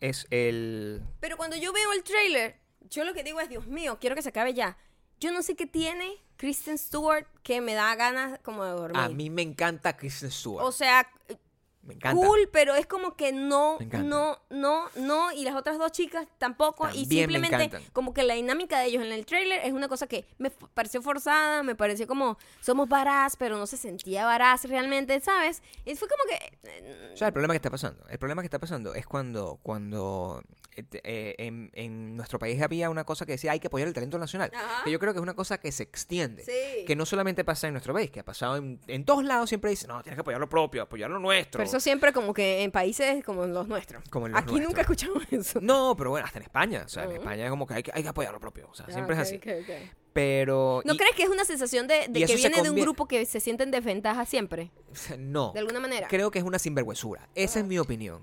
Es el... Pero cuando yo veo el trailer, yo lo que digo es, Dios mío, quiero que se acabe ya. Yo no sé qué tiene Kristen Stewart que me da ganas como de dormir. A mí me encanta Kristen Stewart. o sea, me encanta. cool, pero es como que no, no, no, y las otras dos chicas tampoco, y También simplemente como que la dinámica de ellos en el trailer es una cosa que me pareció forzada, me pareció como somos varaz, pero no se sentía varaz realmente, ¿sabes? Y fue como que eh, O sea, el problema que está pasando, el problema que está pasando es cuando, cuando eh, eh, en, en nuestro país había una cosa que decía hay que apoyar el talento nacional. Ajá. Que yo creo que es una cosa que se extiende. Sí. Que no solamente pasa en nuestro país, que ha pasado en, en todos lados, siempre dicen, no, tienes que apoyar lo propio, apoyar lo nuestro. pero eso siempre como que en países como los nuestros. Como en los Aquí nunca escuchamos eso. No, pero bueno, hasta en España. O sea, en Ujú. España es como que hay que, hay que apoyar lo propio. O sea, Ah, siempre es así. Pero... ¿No y- crees que es una sensación de, que viene de un grupo que se siente en desventaja siempre? No. De alguna manera. Creo que es una sinvergüenzura. Esa es mi opinión.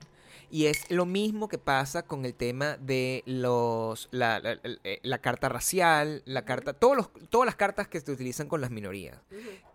Y es lo mismo que pasa con el tema de los la, la- la- eh, la carta racial, la carta, todos los, todas las cartas que se utilizan con las minorías.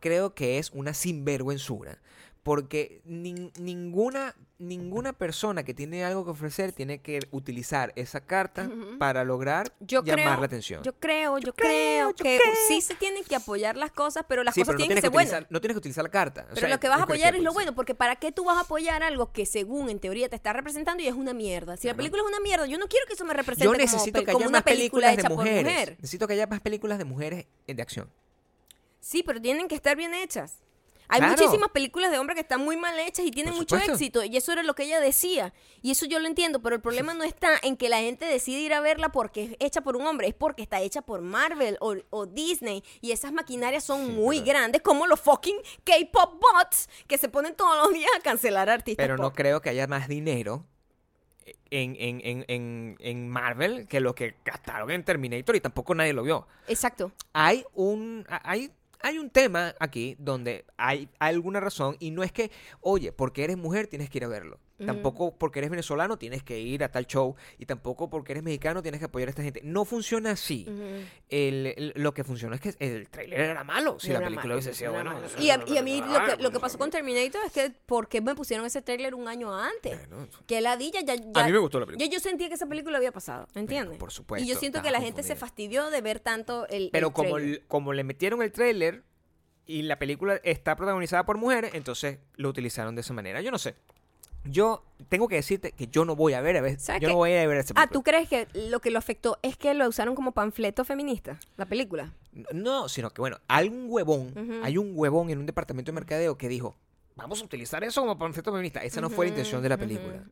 Creo que es una sinvergüenzura. Porque nin- ninguna, ninguna persona que tiene algo que ofrecer tiene que utilizar esa carta para lograr Yo llamar creo, la atención. Yo creo, yo, creo, creo, yo que creo. sí se tienen que apoyar las cosas, pero las sí, cosas pero no tienen que ser utilizar, buenas. no tienes que utilizar la carta. O Pero sea, lo que vas a apoyar es lo bueno, porque ¿para qué tú vas a apoyar algo que según en teoría te está representando y es una mierda? Si la película es una mierda, yo no quiero que eso me represente Yo como necesito pe- que como, haya una más película películas de hecha por mujeres. mujer. Necesito que haya más películas de mujeres de acción. Sí, pero tienen que estar bien hechas. Hay Claro. muchísimas películas de hombres que están muy mal hechas y tienen mucho éxito. Y eso era lo que ella decía. Y eso yo lo entiendo. Pero el problema no está en que la gente decide ir a verla porque es hecha por un hombre. Es porque está hecha por Marvel o, o Disney. Y esas maquinarias son Sí, muy pero- grandes, como los fucking K-pop bots que se ponen todos los días a cancelar artistas. Pero no creo que haya más dinero en, en, en, en, en Marvel que lo que gastaron en Terminator y tampoco nadie lo vio. Exacto. Hay un, hay, hay un tema aquí donde hay alguna razón y no es que, oye, porque eres mujer tienes que ir a verlo. Tampoco porque eres venezolano tienes que ir a tal show y tampoco porque eres mexicano tienes que apoyar a esta gente. No funciona así. El- el- lo que funcionó es que el tráiler era malo. Si la película hubiese sido bueno. malo. Y a, y a mí lo que, no- lo que pasó con Terminator es que ¿por qué me pusieron ese tráiler un año antes? Bueno, Que ladilla ya, A ya mí me gustó la película. yo, yo sentía que esa película había pasado, ¿entiendes? por supuesto, Y yo siento que la gente se fastidió de ver tanto el Pero el como, como le metieron el tráiler y la película está protagonizada por mujeres, entonces lo utilizaron de esa manera. Yo no sé. Yo tengo que decirte que yo no voy a ver a ver, ¿Sabes yo no voy a ver esa Ah. ¿tú crees que lo que lo afectó es que lo usaron como panfleto feminista, la película? No, sino que bueno, hay un huevón, hay un huevón en un departamento de mercadeo que dijo, vamos a utilizar eso como panfleto feminista. Esa no fue la intención de la película.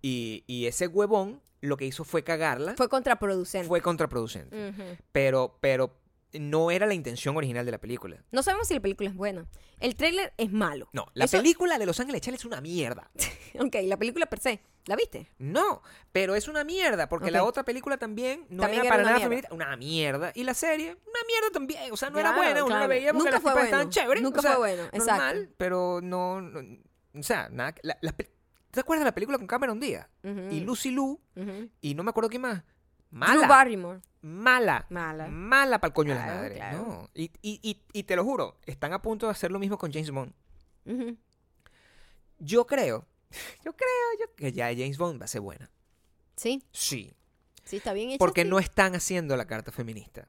Y, y ese huevón lo que hizo fue cagarla, Fue contraproducente. fue contraproducente. Pero, pero no era la intención original de la película. No sabemos si la película es buena. El tráiler es malo. No, la Eso- película de Los Ángeles Charles es una mierda. Ok, la película per se. ¿La viste? No, pero es una mierda, porque la Ok. otra película también no También era era para una nada mierda. feminista, una mierda. Y la serie, una mierda también. O sea, no era Claro, buena, uno la claro. veía porque Nunca las fue tipas bueno. estaban chéveres. Nunca o sea, fue bueno, normal, exacto. pero no, no- O sea, nada. la- las pe- ¿Te acuerdas de la película con Cameron Díaz? Ujú, Y Lucy ujú. y no me acuerdo quién más. Drew Mala. Barrymore. Mala. Mala. Mala para el coño de la madre. claro. No. Y, y, y, y te lo juro, están a punto de hacer lo mismo con James Bond. Ujú. Yo creo, yo creo yo, que ya James Bond va a ser buena. Sí, Sí. sí, está bien hecho. Porque sí. no están haciendo la carta feminista.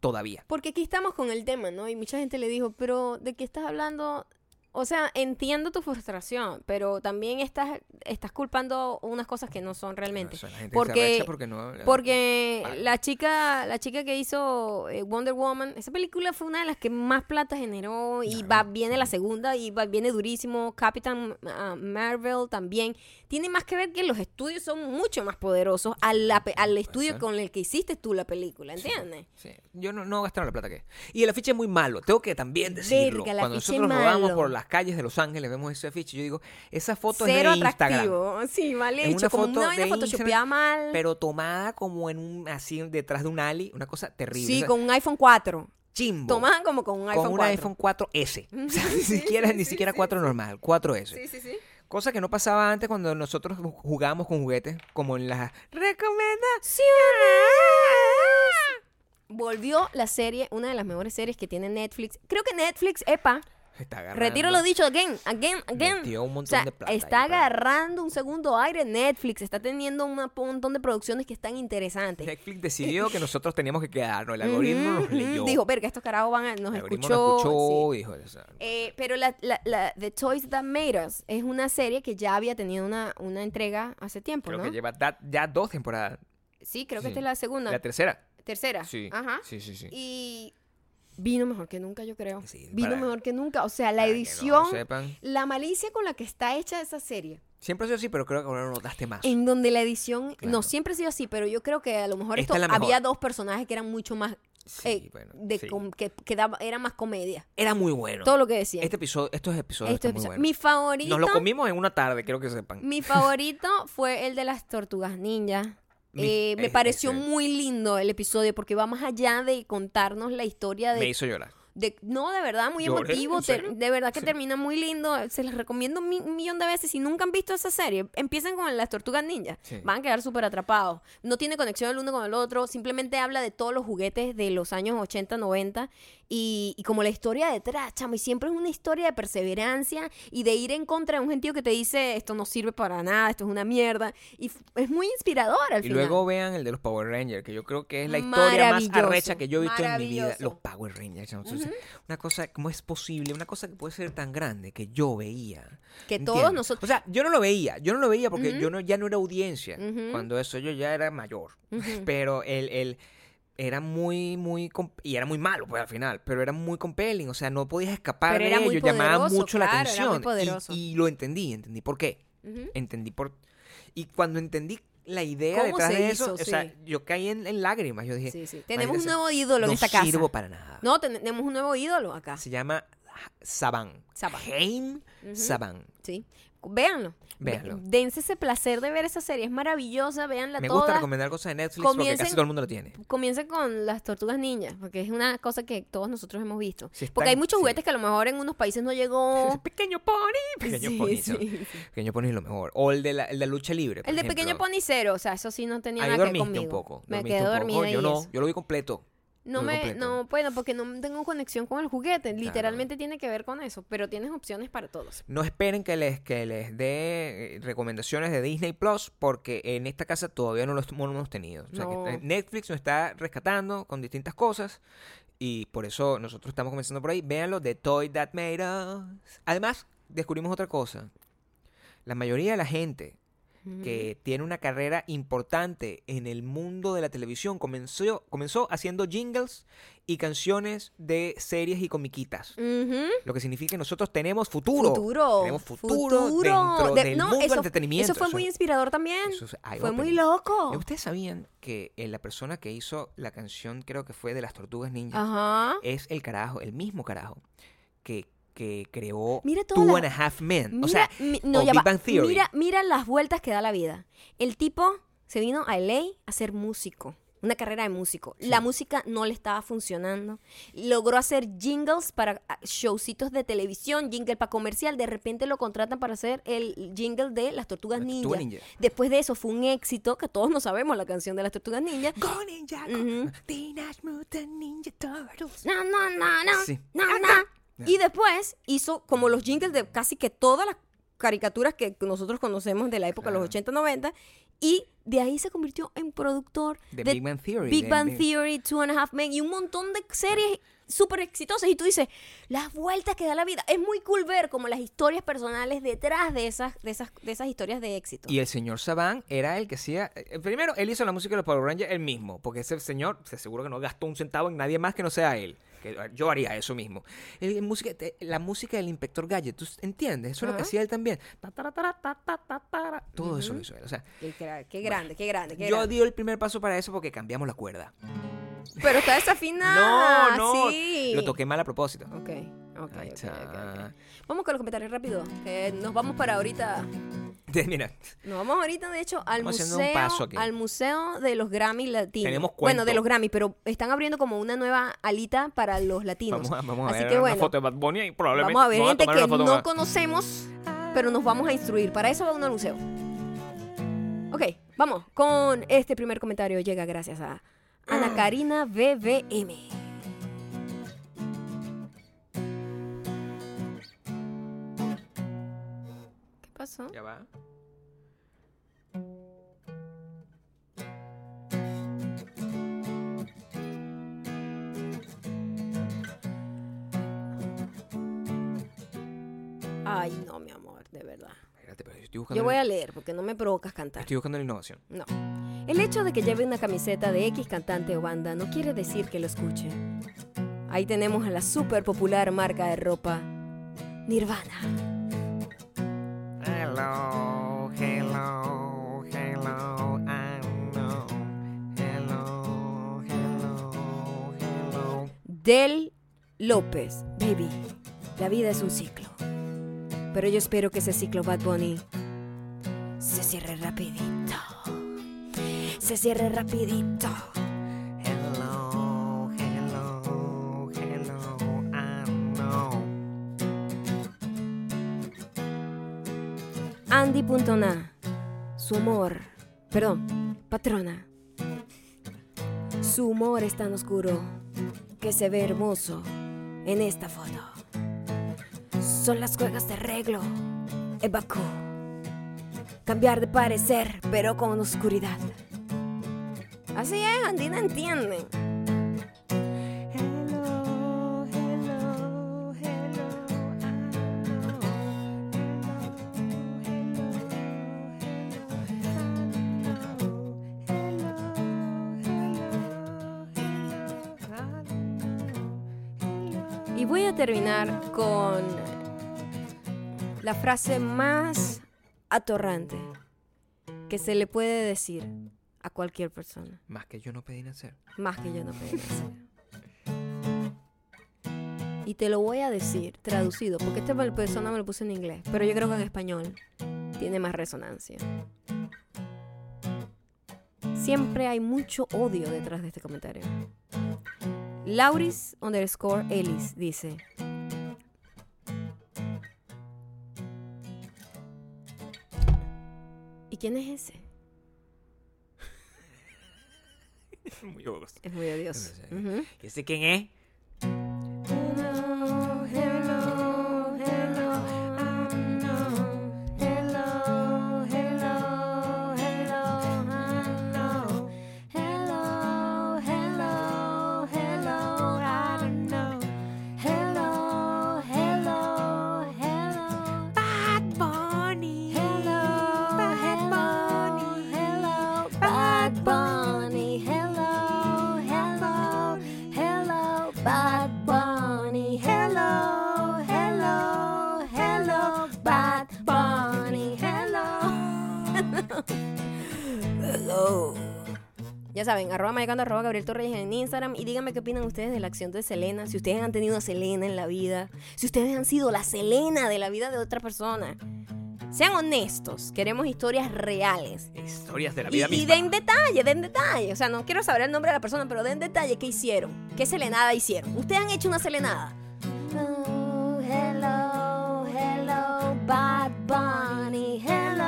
Todavía. Porque aquí estamos con el tema, ¿no? Y mucha gente le dijo, pero ¿de qué estás hablando? O sea, entiendo tu frustración, pero también estás, estás culpando unas cosas que no son realmente. O sea, la Porque- porque no. Porque Vale. la chica, la chica que hizo eh, Wonder Woman, esa película fue una de las que más plata generó y va, viene la segunda y va, viene durísimo. Captain ah, Marvel también. Tiene más que ver que los estudios son mucho más poderosos al, la al estudio con el que hiciste tú la película, ¿entiendes? Sí, yo no, no gastaron la plata que. Y el afiche es muy malo. Tengo que también decirlo. Verga, Cuando nosotros es rodamos malo. Las calles de Los Ángeles, vemos ese afiche. Yo digo, esa foto Cero es de Instagram. atractivo. Sí, mal Es hecho. una como foto una vaina de photoshopeada mal. Pero tomada como en un. Así detrás de un ali. Una cosa terrible. sí, O sea, con un iPhone 4. chimbo. Tomaban como con un con iPhone un 4. iPhone 4S. O sea, ni siquiera, sí, ni siquiera sí, 4 normal, 4S. Sí, sí, sí. Cosa que no pasaba antes cuando nosotros jugábamos con juguetes, como en las Volvió la serie, una de las mejores series que tiene Netflix. Creo que Netflix, epa, Está agarrando. Retiro lo dicho, again, again, again. Metió un O montón sea, de plata está ahí agarrando un segundo aire Netflix, está teniendo un montón de producciones que están interesantes. Netflix decidió que nosotros teníamos que quedarnos. El algoritmo nos leyó. Dijo, verga, estos carajos van a, nos el escuchó. nos escuchó sí. y dijo, o sea, Eh, pero la, la, la The Toys That Made Us es una serie que ya había tenido una, una entrega hace tiempo, creo ¿no? que lleva ya dos temporadas. Sí, creo que esta es la segunda. La tercera. tercera. Sí. Ajá. Sí, sí, sí. Y vino mejor que nunca, yo creo. Sí, vino para- mejor que nunca. O sea, la no edición, sepan. la malicia con la que está hecha esa serie. Siempre ha sido así, pero creo que ahora lo notaste más. En donde la edición, Claro. no siempre ha sido así, pero yo creo que a lo mejor Esta esto mejor. había dos personajes que eran mucho más, Sí, eh, bueno, de sí. que, que daba- era más comedia. Era muy bueno. Todo lo que decía. Este episodio, estos episodios Este episodio. buenos. Mi favorito, Nos lo comimos en una tarde, quiero que sepan. mi favorito fue el de las tortugas ninja. Eh, me pareció muy lindo el episodio porque va más allá de contarnos la historia Me de hizo llorar. De- no, de verdad, muy Lloré, emotivo. de verdad que Sí. termina muy lindo. Se les recomiendo mi- un millón de veces. Si nunca han visto esa serie, empiecen con las tortugas ninja. Sí. Van a quedar súper atrapados. No tiene conexión el uno con el otro. Simplemente habla de todos los juguetes de los años 80, 90. Y, y como la historia detrás, chamo. Y siempre es una historia de perseverancia y de ir en contra de un gentío que te dice esto no sirve para nada, esto es una mierda. Y es muy inspirador al Y final. luego vean el de los Power Rangers, que yo creo que es la historia más arrecha que yo he visto en mi vida. Los Power Rangers. Una cosa, ¿cómo es posible? Una cosa que puede ser tan grande que yo veía. que ¿entiendes? todos nosotros. O sea, yo no lo veía, yo no lo veía porque yo no, ya no era audiencia. Cuando eso yo ya era mayor. Pero él, él era muy, muy, y era muy malo pues al final, pero era muy compelling, o sea, no podías escapar Pero de llamaba mucho la claro, era muy atención. y- lo entendí, entendí por qué. Entendí por... Y cuando entendí la idea ¿Cómo detrás de eso, o sea, yo caí en, en lágrimas, yo dije, Sí, sí. Tenemos un "Marica, nuevo ídolo no en esta casa. sirvo para nada. No, ten- tenemos un nuevo ídolo acá. Se llama Saban. Saban. Haim Ujú. Saban. Sí. Véanlo. Véanlo. Dense ese placer de ver esa serie. Es maravillosa. Véanla Me gusta recomendar cosas de Netflix porque casi todo el mundo lo tiene. Comienza con las tortugas ninjas, porque es una cosa que todos nosotros hemos visto. Están- porque hay muchos sí. juguetes que a lo mejor en unos países no llegó. Pequeño Pony. Pequeño Sí, Pony. Pequeño Pony es lo mejor. O el de la, el de lucha libre. por El de ejemplo. Pequeño Pony Cero, o sea, eso sí no tenía Ahí nada que ver conmigo. un poco. Me quedé dormida Yo no, yo lo vi completo. No me, completo. no puedo, porque no tengo conexión con el juguete. Literalmente tiene que ver con eso, pero tienes opciones para todos. No esperen que les, que les dé eh, recomendaciones de Disney Plus porque en esta casa todavía no lo, hemos tenido. O sea, que No. eh, Netflix nos está rescatando con distintas cosas y por eso nosotros estamos comenzando por ahí. Véanlo, The Toy That Made Us. Además, descubrimos otra cosa. La mayoría de la gente que tiene una carrera importante en el mundo de la televisión comenzó, comenzó haciendo jingles y canciones de series y comiquitas. Lo que significa que nosotros tenemos futuro. Futuro. Tenemos futuro, dentro De- del no, mundo del eso- entretenimiento. Eso fue muy inspirador también. eso Fue muy loco. ¿Ustedes sabían que eh, la persona que hizo la canción, creo que fue de las Tortugas Ninja, Ajá. es el carajo, el mismo carajo, que, que creó Mira Two la- and a Half Men? Mira, o sea, mi- no, o Big. Bang Theory. Mira, mira las vueltas que da la vida. El tipo se vino a LA a ser músico. Una carrera de músico. La música no le estaba funcionando. Logró hacer jingles para ah, showcitos de televisión, jingle para comercial. De repente lo contratan para hacer el jingle de las Tortugas Ninja. Tortugas Ninja. Después de eso fue un éxito, que todos no sabemos la canción de las Tortugas Ninja. Go Ninja, go. Ujú. Teenage Mutant Ninja Turtles. No, no, no, no. Sí. no, no. Y después hizo como los jingles de casi que todas las caricaturas que nosotros conocemos de la época de los Claro. 80, 90. Y de ahí se convirtió en productor De Big Bang Theory, Big de- Bang de- Theory, Two and a Half Men y un montón de series súper exitosas. Y tú dices, las vueltas que da la vida. Es muy cool ver como las historias personales detrás de esas, de esas, de esas historias de éxito. Y el señor Saban era el que hacía. eh, Primero, él hizo la música de los Power Rangers él mismo, porque ese señor, se seguro que no gastó un centavo en nadie más que no sea él. Que yo haría eso mismo. El- el música, te- la música del Inspector Gadget, ¿tú entiendes? Eso es lo que hacía él también. Ta, ta, ta. Todo eso lo hizo él. O sea, Qué, gra- qué grande, qué grande, qué yo di el primer paso para eso porque cambiamos la cuerda. Pero está desafinada. no, no. Sí. Lo toqué mal a propósito. Ok, ok, Ahí está. ok, ok. Vamos con los comentarios rápido. que nos vamos para ahorita. Mira, Nos vamos ahorita, de hecho, al Estamos museo, un paso aquí. al museo de los Grammy latinos. Tenemos bueno, de cuento. los Grammy, pero están abriendo como una nueva alita para los latinos. vamos a, vamos a Así ver que una bueno, foto de Bad Bunny y probablemente vamos a ver gente que no más. conocemos, pero nos vamos a instruir. Para eso va uno al museo. Ok, vamos con este primer comentario. Llega gracias a Ana ah. Karina BBM. ¿Qué pasó? Ya va. Ay, no, mi amor, de verdad. Espérate, pero estoy buscando. Yo voy a leer porque no me provocas cantar. Estoy buscando la innovación. No. El hecho de que lleve una camiseta de X cantante o banda no quiere decir que lo escuche. Ahí tenemos a la súper popular marca de ropa Nirvana. Hello, hello, hello, I know. Hello, hello, hello. Del López, baby. La vida es un ciclo. Pero yo espero que ese ciclo Bad Bunny se cierre rapidito. Se cierre rapidito. Hello, hello, hello, I know. Andy.na. Su humor. Perdón, patrona. Su humor es tan oscuro que se ve hermoso en esta foto. Son las juegas de arreglo. Evacu. Cambiar de parecer, pero con oscuridad. Así es, Andy no entiende. Hello, hello, hello, Y voy a terminar con la frase más atorrante que se le puede decir a cualquier persona. Más que yo no pedí nacer. Más que yo no puedo decir. Y te lo voy a decir traducido, porque esta persona me lo puse en inglés, pero yo creo que en español tiene más resonancia. Siempre hay mucho odio detrás de este comentario. Lauris underscore Ellis dice. ¿Y quién es ese? Muy odioso. Es muy odioso. Sí. Ujú. ¿Y ese quién es? Ya saben, arroba mayacando, arroba Gabriel Torreyes en Instagram. Y díganme qué opinan ustedes de la acción de Selena. Si ustedes han tenido a Selena en la vida. Si ustedes han sido la Selena de la vida de otra persona. Sean honestos, queremos historias reales. Historias de la vida y, misma. Y den detalle, den detalle. O sea, no quiero saber el nombre de la persona, pero den detalle qué hicieron, qué selenada hicieron. Ustedes han hecho una selenada. Oh, hello, hello, bad bunny, hello.